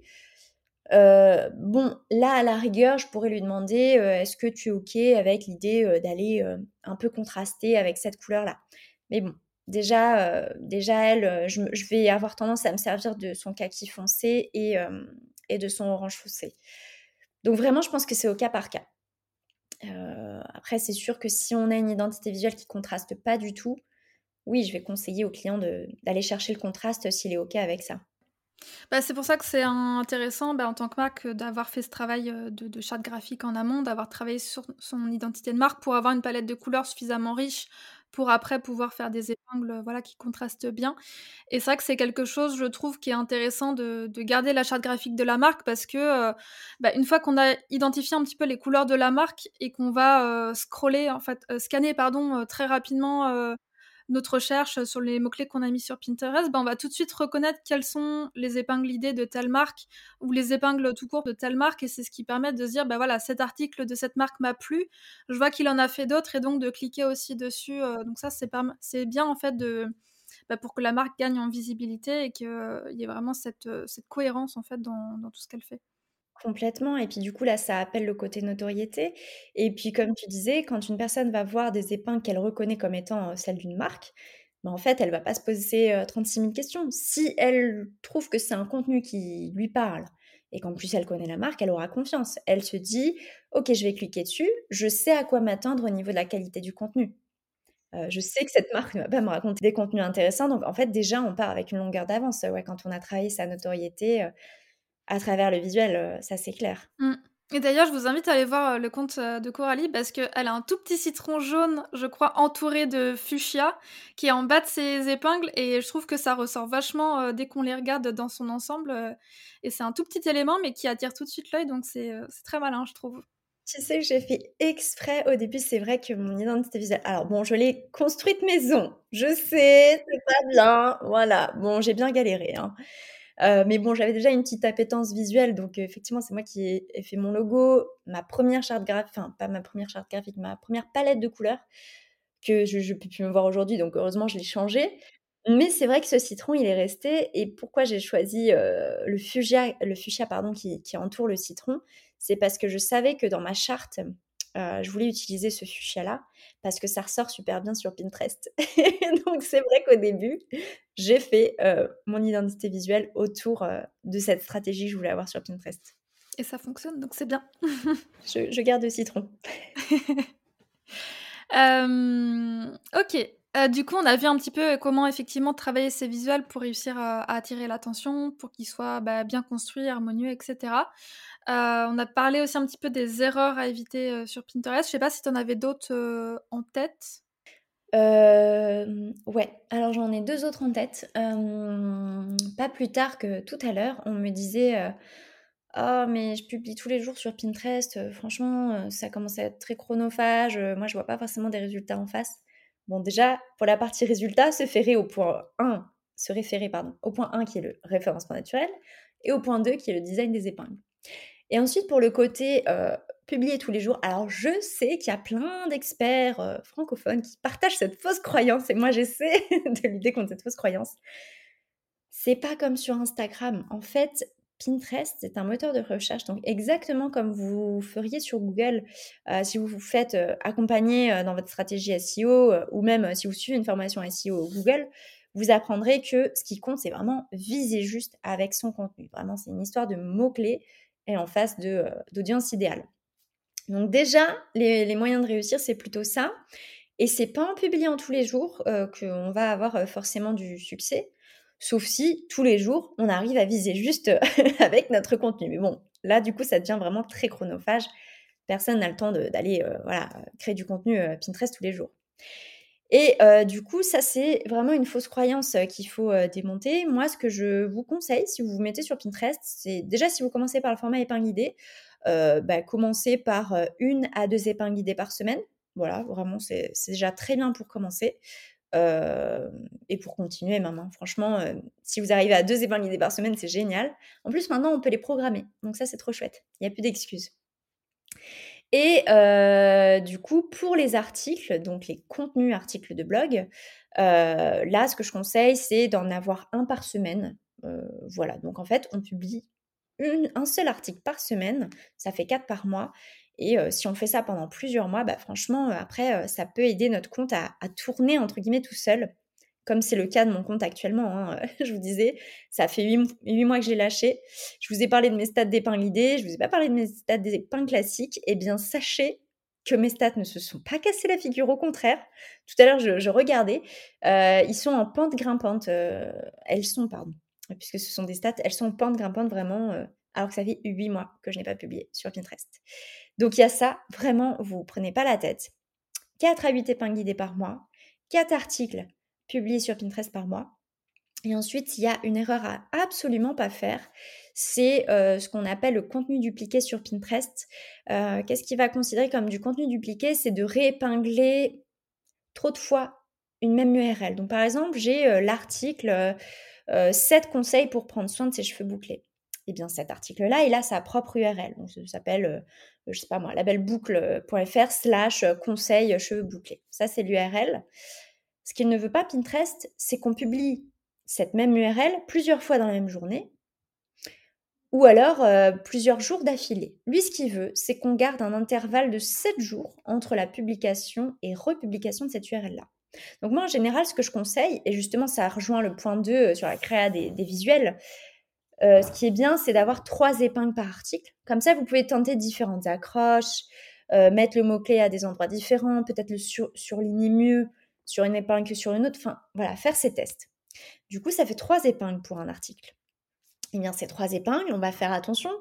bon, là, à la rigueur, je pourrais lui demander est-ce que tu es OK avec l'idée d'aller un peu contraster avec cette couleur-là? Mais bon, Déjà, euh, déjà elle, euh, je, vais avoir tendance à me servir de son kaki foncé et, euh, et de son orange foncé. Donc vraiment, je pense que c'est au cas par cas. après, c'est sûr que si on a une identité visuelle qui contraste pas du tout, oui, je vais conseiller au client d'aller chercher le contraste s'il est OK avec ça. Bah, c'est pour ça que c'est intéressant, bah, en tant que marque, d'avoir fait ce travail, de de charte graphique en amont, d'avoir travaillé sur son identité de marque pour avoir une palette de couleurs suffisamment riche pour après pouvoir faire des épingles, voilà, qui contrastent bien. Et c'est vrai que c'est quelque chose, je trouve, qui est intéressant de de garder la charte graphique de la marque parce que, bah, une fois qu'on a identifié un petit peu les couleurs de la marque et qu'on va, scroller en fait, scanner pardon, très rapidement, notre recherche sur les mots-clés qu'on a mis sur Pinterest, ben on va tout de suite reconnaître quelles sont les épingles idées de telle marque ou les épingles tout court de telle marque et c'est ce qui permet de se dire, ben voilà, cet article de cette marque m'a plu, je vois qu'il en a fait d'autres et donc de cliquer aussi dessus. Euh, donc ça, c'est bien en fait de, bah, pour que la marque gagne en visibilité et qu'il y ait vraiment cette, cette cohérence en fait dans tout ce qu'elle fait. Complètement et puis du coup là, ça appelle le côté notoriété et puis comme tu disais, quand une personne va voir des épingles qu'elle reconnaît comme étant, celles d'une marque, ben, en fait, elle va pas se poser, 36 000 questions. Si elle trouve que c'est un contenu qui lui parle et qu'en plus elle connaît la marque, elle aura confiance. Elle se dit: «OK, je vais cliquer dessus, je sais à quoi m'attendre au niveau de la qualité du contenu. je sais que cette marque ne va pas me raconter des contenus intéressants», donc en fait déjà on part avec une longueur d'avance, ouais, quand on a travaillé sa notoriété, à travers le visuel, euh, ça c'est clair. Mmh. Et d'ailleurs, je vous invite à aller voir euh, le compte euh, de Coralie parce qu'elle a un tout petit citron jaune, je crois, entouré de fuchsia, qui est en bas de ses épingles et je trouve que ça ressort vachement dès qu'on les regarde dans son ensemble. et c'est un tout petit élément, mais qui attire tout de suite l'œil, donc c'est très malin, je trouve. Tu sais que j'ai fait exprès au début, c'est vrai que mon identité visuelle. Alors bon, je l'ai construite maison, je sais, c'est pas bien, voilà. Bon, j'ai bien galéré, hein. Euh, mais bon, j'avais déjà une petite appétence visuelle, donc effectivement, c'est moi qui ai, fait mon logo, ma première charte graphique, enfin pas ma première charte graphique, ma première palette de couleurs que je ne peux plus me voir aujourd'hui, donc heureusement, je l'ai changé. Mais c'est vrai que ce citron, il est resté. Et pourquoi j'ai choisi euh, le fuchsia, le fuchsia pardon, qui entoure le citron C'est parce que je savais que dans ma charte, euh, je voulais utiliser ce fuchsia-là parce que ça ressort super bien sur Pinterest. Donc c'est vrai qu'au début, j'ai fait euh, mon identité visuelle autour euh, de cette stratégie que je voulais avoir sur Pinterest. Et ça fonctionne, donc c'est bien. je, garde le citron. ok. Du coup, on a vu un petit peu comment effectivement travailler ces visuels pour réussir à, attirer l'attention, pour qu'ils soient bah, bien construits, harmonieux, etc. Euh, on a parlé aussi un petit peu des erreurs à éviter, euh, sur Pinterest. Je sais pas si tu en avais d'autres, euh, en tête? ouais, alors j'en ai deux autres en tête. pas plus tard que tout à l'heure, on me disait, «Oh mais je publie tous les jours sur Pinterest, franchement, ça commence à être très chronophage, moi je vois pas forcément des résultats en face». Bon déjà, pour la partie résultats, se référer au point 1, se référer pardon, au point 1 qui est le référencement naturel et au point 2 qui est le design des épingles. Et ensuite pour le côté publier tous les jours. Alors, je sais qu'il y a plein d'experts francophones qui partagent cette fausse croyance et moi, j'essaie de lutter contre cette fausse croyance. C'est pas comme sur Instagram. En fait, Pinterest, c'est un moteur de recherche, donc exactement comme vous feriez sur Google si vous vous faites accompagner dans votre stratégie SEO ou même si vous suivez une formation SEO Google, vous apprendrez que ce qui compte, c'est vraiment viser juste avec son contenu. Vraiment, c'est une histoire de mots-clés et en face d'audience idéale. Donc déjà, les, moyens de réussir, c'est plutôt ça. Et c'est pas en publiant tous les jours euh, qu'on va avoir euh, forcément du succès, sauf si tous les jours, on arrive à viser juste avec notre contenu. Mais bon, là, du coup, ça devient vraiment très chronophage. Personne n'a le temps d'aller euh, voilà, créer du contenu Pinterest tous les jours. Et du coup, ça, c'est vraiment une fausse croyance qu'il faut démonter. Moi, ce que je vous conseille, si vous vous mettez sur Pinterest, c'est déjà si vous commencez par le format épingle euh, bah, commencer par euh, une à deux épingles guidées par semaine. Voilà, vraiment, c'est déjà très bien pour commencer. Euh, et pour continuer même. Hein. Franchement, si vous arrivez à deux épingles guidées par semaine, c'est génial. En plus, maintenant, on peut les programmer. Donc ça, c'est trop chouette. Il n'y a plus d'excuses. Et du coup, pour les articles, donc les contenus articles de blog, là, ce que je conseille, c'est d'en avoir un par semaine. voilà, donc en fait, on publie un seul article par semaine, ça fait quatre par mois. Et si on fait ça pendant plusieurs mois, bah, franchement, après, ça peut aider notre compte à, tourner, entre guillemets, tout seul, comme c'est le cas de mon compte actuellement. Hein, je vous disais, ça fait huit mois que j'ai lâché. Je vous ai parlé de mes stats d'épingle idée, je vous ai pas parlé de mes stats d'épingle classiques. Eh bien, sachez que mes stats ne se sont pas cassés la figure, au contraire. Tout à l'heure, je, regardais, ils sont en pente grimpante. elles sont, pardon, puisque ce sont des stats, elles sont en pente grimpante vraiment, alors que ça fait 8 mois que je n'ai pas publié sur Pinterest. Donc il y a ça, vraiment, vous prenez pas la tête. 4 à 8 épingles guidées par mois, 4 articles publiés sur Pinterest par mois. Et ensuite, il y a une erreur à absolument pas faire, c'est euh, ce qu'on appelle le contenu dupliqué sur Pinterest. Euh, qu'est-ce qui va considérer comme du contenu dupliqué? C'est de réépingler trop de fois une même URL. Donc par exemple, j'ai l'article 7 euh, conseils pour prendre soin de ses cheveux bouclés. Eh bien cet article-là, il a sa propre URL. Donc ça s'appelle, euh, je sais pas moi, labelboucle.fr slash conseil cheveux bouclés. Ça, c'est l'URL. Ce qu'il ne veut pas Pinterest, c'est qu'on publie cette même URL plusieurs fois dans la même journée ou alors euh, plusieurs jours d'affilée. Lui, ce qu'il veut, c'est qu'on garde un intervalle de 7 jours entre la publication et republication de cette URL-là. Donc moi, en général, ce que je conseille, et justement, ça rejoint le point 2 euh, sur la créa des, visuels, euh, ce qui est bien, c'est d'avoir trois épingles par article. Comme ça, vous pouvez tenter différentes accroches, euh, mettre le mot-clé à des endroits différents, peut-être le surligner mieux sur une épingle que sur une autre. Enfin, voilà, faire ces tests. Du coup, ça fait trois épingles pour un article. Eh bien, ces trois épingles, on va faire attention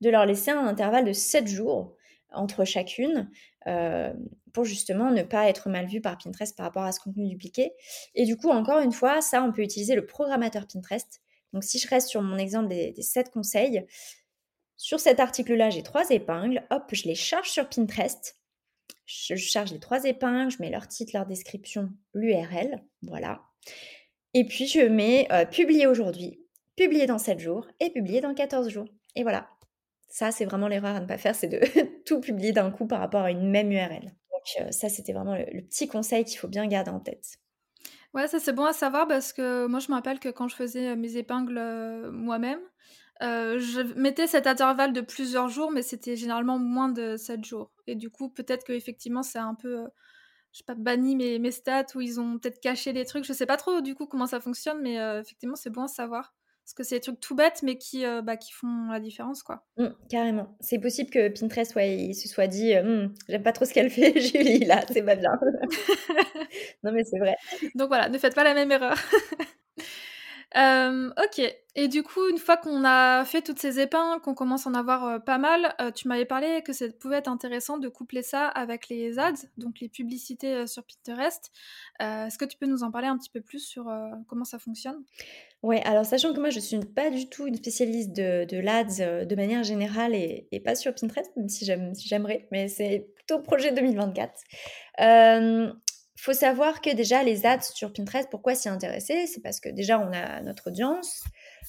de leur laisser un intervalle de 7 jours entre chacune euh, pour justement ne pas être mal vu par Pinterest par rapport à ce contenu dupliqué. Et du coup, encore une fois, ça, on peut utiliser le programmateur Pinterest. Donc, si je reste sur mon exemple des, des 7 conseils, sur cet article-là, j'ai trois épingles. Hop, je les charge sur Pinterest. Je charge les trois épingles, je mets leur titre, leur description, l'URL. Voilà. Et puis, je mets euh, publier aujourd'hui, publier dans 7 jours et publier dans 14 jours. Et voilà, ça, c'est vraiment l'erreur à ne pas faire, c'est de tout publier d'un coup par rapport à une même URL. Donc euh, ça, c'était vraiment le, petit conseil qu'il faut bien garder en tête. Ouais, ça c'est bon à savoir parce que moi je me rappelle que quand je faisais euh, mes épingles euh, moi-même, je mettais cet intervalle de plusieurs jours, mais c'était généralement moins de 7 jours. Et du coup, peut-être qu'effectivement, c'est un peu, je sais pas, banni mes, mes stats ou ils ont peut-être caché des trucs. Je sais pas trop du coup comment ça fonctionne, mais effectivement, c'est bon à savoir. Parce que c'est des trucs tout bêtes, mais qui, euh, bah, qui font la différence, quoi. Mmh, carrément. C'est possible que Pinterest, ouais, il se soit dit, euh, «Mmh, j'aime pas trop ce qu'elle fait, Julie, là, c'est pas bien. non, mais c'est vrai. Donc voilà, ne faites pas la même erreur. ok. Et du coup, une fois qu'on a fait toutes ces épingles, qu'on commence à en avoir pas mal, tu m'avais parlé que ça pouvait être intéressant de coupler ça avec les ads, donc les publicités sur Pinterest. Est-ce que tu peux nous en parler un petit peu plus sur comment ça fonctionne? Ouais, alors sachant que moi je suis pas du tout une spécialiste de, de l'ADS de manière générale et, pas sur Pinterest, même si j'aimerais, mais c'est plutôt projet 2024. Euh, faut savoir que déjà les ads sur Pinterest, pourquoi s'y intéresser? C'est parce que déjà on a notre audience,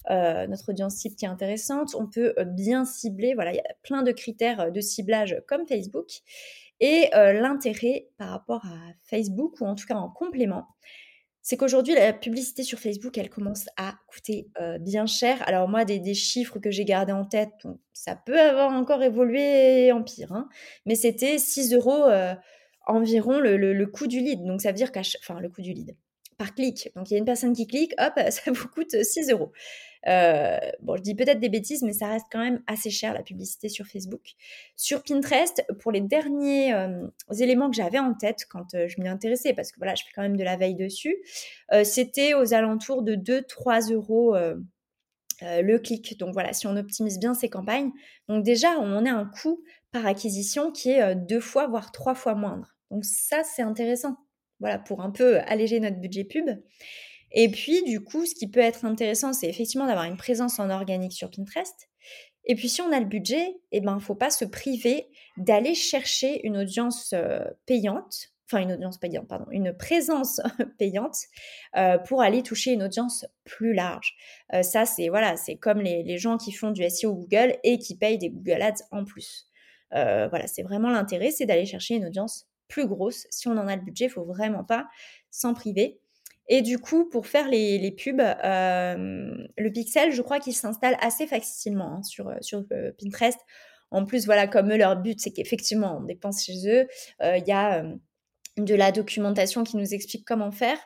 euh, notre audience cible qui est intéressante. On peut euh, bien cibler, voilà, il y a plein de critères euh, de ciblage comme Facebook. Et l'intérêt par rapport à Facebook, ou en tout cas en complément, c'est qu'aujourd'hui, la publicité sur Facebook, elle commence à coûter bien cher. Alors moi, des, chiffres que j'ai gardés en tête, ça peut avoir encore évolué en pire, hein, mais c'était 6 euros environ le, coût du lead. Donc, ça veut dire enfin, le coût du lead par clic. Donc, il y a une personne qui clique, hop, ça vous coûte 6 euros. Euh, bon, je dis peut-être des bêtises, mais ça reste quand même assez cher la publicité sur Facebook. Sur Pinterest, pour les derniers euh, éléments que j'avais en tête quand euh, je m'y intéressais, parce que voilà, je fais quand même de la veille dessus, c'était aux alentours de 2-3 euros. le clic. Donc voilà, si on optimise bien ces campagnes, donc déjà on a un coût par acquisition qui est deux fois voire trois fois moindre. Donc ça c'est intéressant. Voilà pour un peu alléger notre budget pub. Et puis, du coup, ce qui peut être intéressant, c'est effectivement d'avoir une présence en organique sur Pinterest. Et puis, si on a le budget, eh ben, faut pas se priver d'aller chercher une audience euh, payante, enfin une audience payante, pardon, une présence payante euh, pour aller toucher une audience plus large. Euh, ça, c'est voilà, c'est comme les, les, gens qui font du SEO Google et qui payent des Google Ads en plus. Voilà, c'est vraiment l'intérêt, c'est d'aller chercher une audience plus grosse. Si on en a le budget, il faut vraiment pas s'en priver. Et du coup, pour faire les, pubs, euh, le pixel, je crois qu'il s'installe assez facilement hein, sur, euh, sur euh, Pinterest. En plus, voilà, comme eux, leur but, c'est qu'effectivement, on dépense chez eux. Il y a de la documentation qui nous explique comment faire.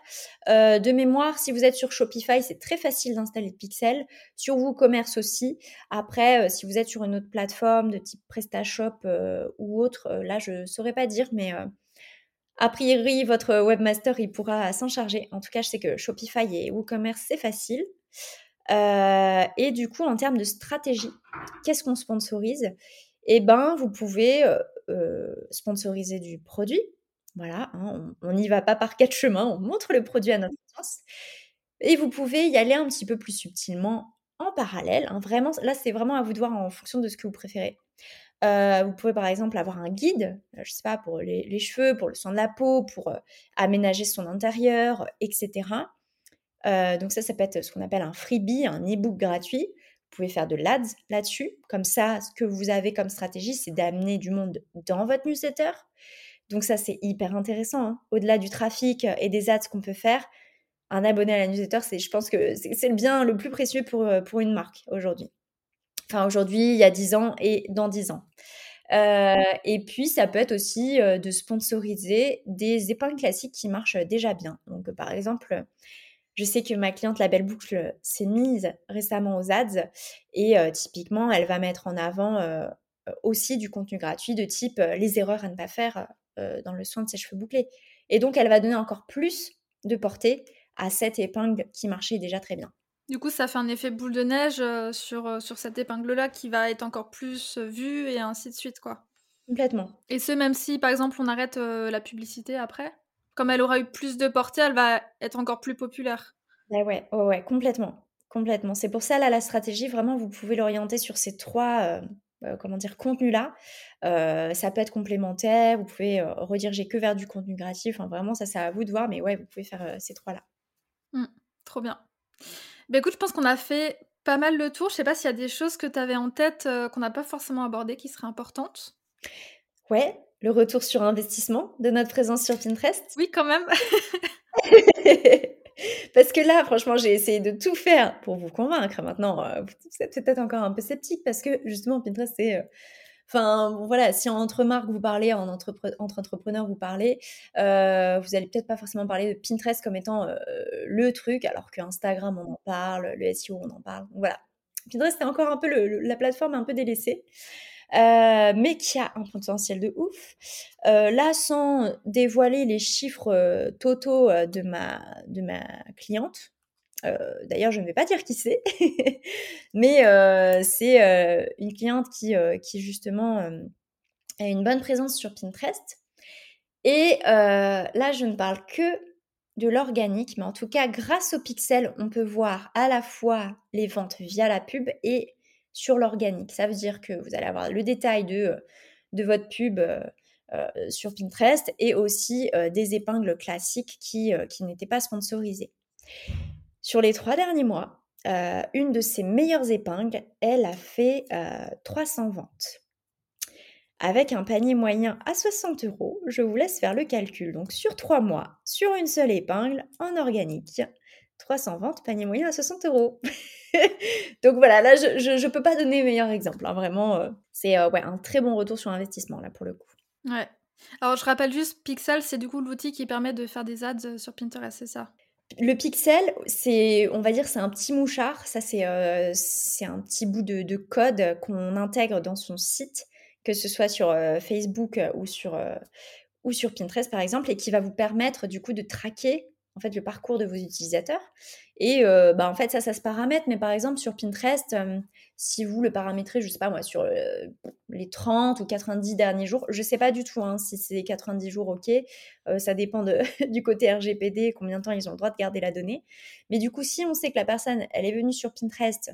de mémoire, si vous êtes sur Shopify, c'est très facile d'installer le pixel. Sur WooCommerce aussi. Après, si vous êtes sur une autre plateforme de type PrestaShop ou autre, là, je ne saurais pas dire, mais a priori, votre webmaster, il pourra s'en charger. En tout cas, je sais que Shopify et WooCommerce, c'est facile. Euh, et du coup, en termes de stratégie, qu'est-ce qu'on sponsorise? Eh ben, vous pouvez euh, euh, sponsoriser du produit. Voilà, hein, on n'y va pas par quatre chemins, on montre le produit à notre audience. Et vous pouvez y aller un petit peu plus subtilement en parallèle. Hein. vraiment, là, c'est vraiment à vous de voir en fonction de ce que vous préférez. Euh, vous pouvez par exemple avoir un guide, euh, je sais pas, pour les, cheveux, pour le soin de la peau, pour euh, aménager son intérieur, etc. donc ça, ça peut être ce qu'on appelle un freebie, un e-book gratuit. Vous pouvez faire de l'ADS là-dessus. Comme ça, ce que vous avez comme stratégie, c'est d'amener du monde dans votre newsletter. Donc ça, c'est hyper intéressant. Hein. Au-delà du trafic et des ads qu'on peut faire, un abonné à la newsletter, je pense que c'est, le bien le plus précieux pour, pour une marque aujourd'hui enfin aujourd'hui, il y a 10 ans et dans 10 ans. Euh, et puis, ça peut être aussi euh, de sponsoriser des épingles classiques qui marchent déjà bien. Donc, par exemple, je sais que ma cliente La Belle Boucle s'est mise récemment aux ads et euh, typiquement, elle va mettre en avant aussi du contenu gratuit de type les erreurs à ne pas faire dans le soin de ses cheveux bouclés. Et donc, elle va donner encore plus de portée à cette épingle qui marchait déjà très bien. Du coup, ça fait un effet boule de neige sur, sur cette épingle-là qui va être encore plus vue et ainsi de suite, quoi. Complètement. Et ce, même si, par exemple, on arrête la publicité après, comme elle aura eu plus de portée, elle va être encore plus populaire. Ouais, ouais, ouais, complètement. Complètement. C'est pour ça, là, la stratégie, vraiment, vous pouvez l'orienter sur ces trois, comment dire, contenus-là. ça peut être complémentaire, vous pouvez rediriger que vers du contenu gratuit. Enfin, vraiment, ça, c'est à vous de voir, mais ouais, vous pouvez faire ces trois-là. Mmh, trop bien. Bah, écoute, je pense qu'on a fait pas mal le tour. Je sais pas s'il y a des choses que tu avais en tête, euh, qu'on n'a pas forcément abordées, qui seraient importantes? Ouais, le retour sur investissement de notre présence sur Pinterest. Oui, quand même. Parce que là, franchement, j'ai essayé de tout faire pour vous convaincre. Maintenant, euh, vous êtes peut-être encore un peu sceptique parce que justement, Pinterest, c'est, euh, Enfin, voilà, si entre marques vous parlez, en entre entrepreneurs vous parlez, euh, vous allez peut-être pas forcément parler de Pinterest comme étant le truc, alors que Instagram on en parle, le SEO on en parle. voilà. Pinterest c'est encore un peu la plateforme un peu délaissée. Euh, mais qui a un potentiel de ouf. là, sans dévoiler les chiffres totaux de ma, de ma cliente, D'ailleurs, je ne vais pas dire qui c'est, mais c'est une cliente qui, qui justement a une bonne présence sur Pinterest. Et là, je ne parle que de l'organique, mais en tout cas, grâce au pixel, on peut voir à la fois les ventes via la pub et sur l'organique. Ça veut dire que vous allez avoir le détail de, de votre pub sur Pinterest et aussi des épingles classiques qui, qui n'étaient pas sponsorisées. Sur les trois derniers mois, une de ses meilleures épingles, elle a fait 300 ventes avec un panier moyen à 60 euros. Je vous laisse faire le calcul. Donc sur trois mois, sur une seule épingle, en organique, 300 ventes, panier moyen à 60 euros. Donc voilà, là, je ne peux pas donner meilleur exemple. Hein. Vraiment, euh, c'est euh, ouais, un très bon retour sur investissement, là, pour le coup. Ouais. Alors, je rappelle juste, Pixel, c'est du coup l'outil qui permet de faire des ads euh, sur Pinterest, c'est ça? Le pixel, c'est, on va dire, c'est un petit mouchard. Ça, c'est, c'est un petit bout de, de code qu'on intègre dans son site que ce soit sur Facebook ou sur, ou sur Pinterest par exemple, et qui va vous permettre du coup de traquer en fait le parcours de vos utilisateurs. Et bah, en fait ça, ça se paramètre, mais par exemple sur Pinterest, si vous le paramétrez, je sais pas moi, sur les 30 ou 90 derniers jours, je sais pas du tout hein, si c'est 90 jours, ok, ça dépend du côté RGPD, combien de temps ils ont le droit de garder la donnée. Mais du coup, si on sait que la personne, elle est venue sur Pinterest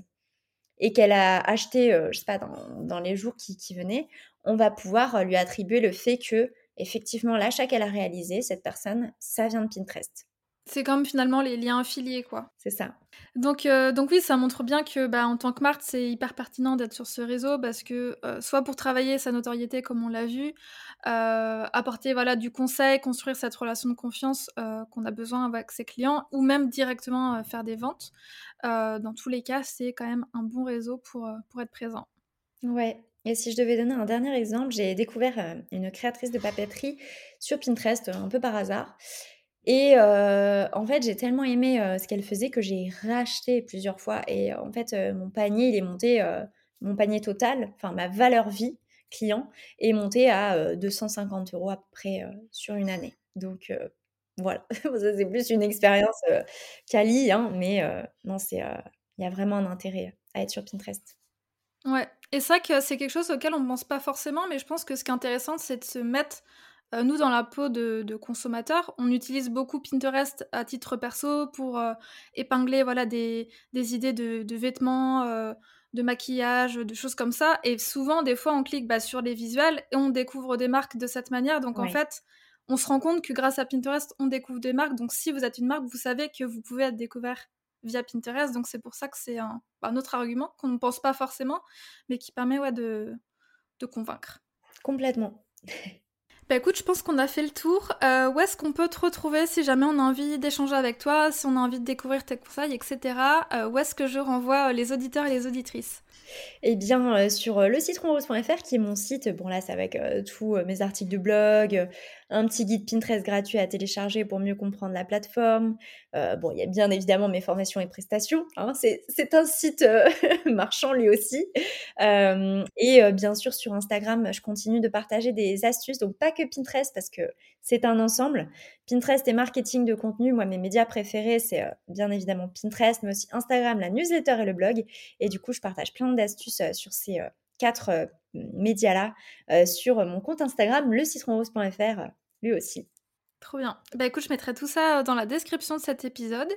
et qu'elle a acheté, euh, je sais pas, dans, les jours qui, venaient, on va pouvoir euh, lui attribuer le fait que, effectivement, l'achat qu'elle a réalisé, cette personne, ça vient de Pinterest. C'est comme finalement les liens affiliés, quoi. C'est ça. Donc, euh, donc oui, ça montre bien que, bah, en tant que marque, c'est hyper pertinent d'être sur ce réseau parce que, soit pour travailler sa notoriété, comme on l'a vu, apporter voilà du conseil, construire cette relation de confiance qu'on a besoin avec ses clients, ou même directement faire des ventes. dans tous les cas, c'est quand même un bon réseau pour, pour être présent. Ouais. Et si je devais donner un dernier exemple, j'ai découvert une créatrice de papeterie sur Pinterest un peu par hasard. Et en fait, j'ai tellement aimé ce qu'elle faisait que j'ai racheté plusieurs fois. Et en fait, mon panier, il est monté, mon panier total, enfin ma valeur vie client, est monté à 250 euros à peu près sur une année. Donc voilà, c'est plus une expérience quali, hein, mais non, c'est il y a vraiment un intérêt à être sur Pinterest. Ouais, et ça c'est quelque chose auquel on ne pense pas forcément, mais je pense que ce qui est intéressant, c'est de se mettre euh, nous, dans la peau de, consommateurs, on utilise beaucoup Pinterest à titre perso pour euh, épingler voilà, des, idées de, vêtements, euh, de maquillage, de choses comme ça. Et souvent, des fois, on clique bah, sur les visuels et on découvre des marques de cette manière. Donc, en fait, on se rend compte que grâce à Pinterest, on découvre des marques. Donc, si vous êtes une marque, vous savez que vous pouvez être découvert via Pinterest. Donc, c'est pour ça que c'est un, bah, autre argument qu'on ne pense pas forcément, mais qui permet ouais, de, de convaincre. Complètement. Bah écoute, je pense qu'on a fait le tour. Euh, où est-ce qu'on peut te retrouver si jamais on a envie d'échanger avec toi, si on a envie de découvrir tes conseils, etc. Euh, où est-ce que je renvoie euh, les auditeurs et les auditrices? Eh bien, sur le citronrose.fr, qui est mon site, bon là, c'est avec tous mes articles de blog, un petit guide Pinterest gratuit à télécharger pour mieux comprendre la plateforme. bon, il y a bien évidemment mes formations et prestations. Hein, c'est un site marchand lui aussi. et bien sûr, sur Instagram, je continue de partager des astuces, donc pas que Pinterest, parce que c'est un ensemble. Pinterest et marketing de contenu, moi, mes médias préférés, c'est bien évidemment Pinterest, mais aussi Instagram, la newsletter et le blog. Et du coup, je partage plein d'astuces sur ces quatre médias-là sur mon compte Instagram, le citronrose.fr, lui aussi. Trop bien. Bah écoute, je mettrai tout ça dans la description de cet épisode.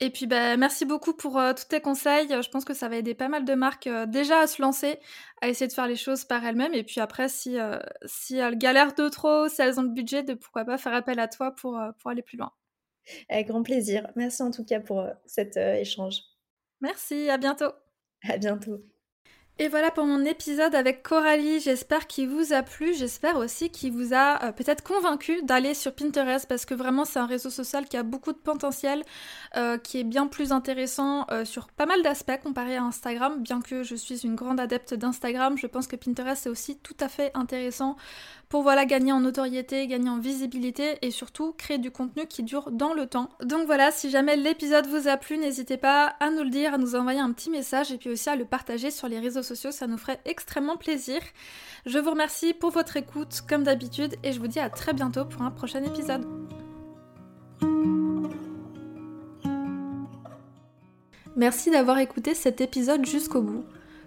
Et puis bah, merci beaucoup pour tous tes conseils. Je pense que ça va aider pas mal de marques déjà à se lancer, à essayer de faire les choses par elles-mêmes. Et puis après, si, si elles galèrent de trop, si elles ont le budget, de pourquoi pas faire appel à toi pour, pour aller plus loin. Avec grand plaisir. Merci en tout cas pour cet échange. Merci, à bientôt. À bientôt. Et voilà pour mon épisode avec Coralie. J'espère qu'il vous a plu. J'espère aussi qu'il vous a euh, peut-être convaincu d'aller sur Pinterest parce que vraiment c'est un réseau social qui a beaucoup de potentiel, euh, qui est bien plus intéressant euh, sur pas mal d'aspects comparé à Instagram. Bien que je suis une grande adepte d'Instagram, je pense que Pinterest est aussi tout à fait intéressant pour voilà gagner en notoriété, gagner en visibilité et surtout créer du contenu qui dure dans le temps. Donc voilà, si jamais l'épisode vous a plu, n'hésitez pas à nous le dire, à nous envoyer un petit message et puis aussi à le partager sur les réseaux sociaux, ça nous ferait extrêmement plaisir. Je vous remercie pour votre écoute comme d'habitude et je vous dis à très bientôt pour un prochain épisode. Merci d'avoir écouté cet épisode jusqu'au bout.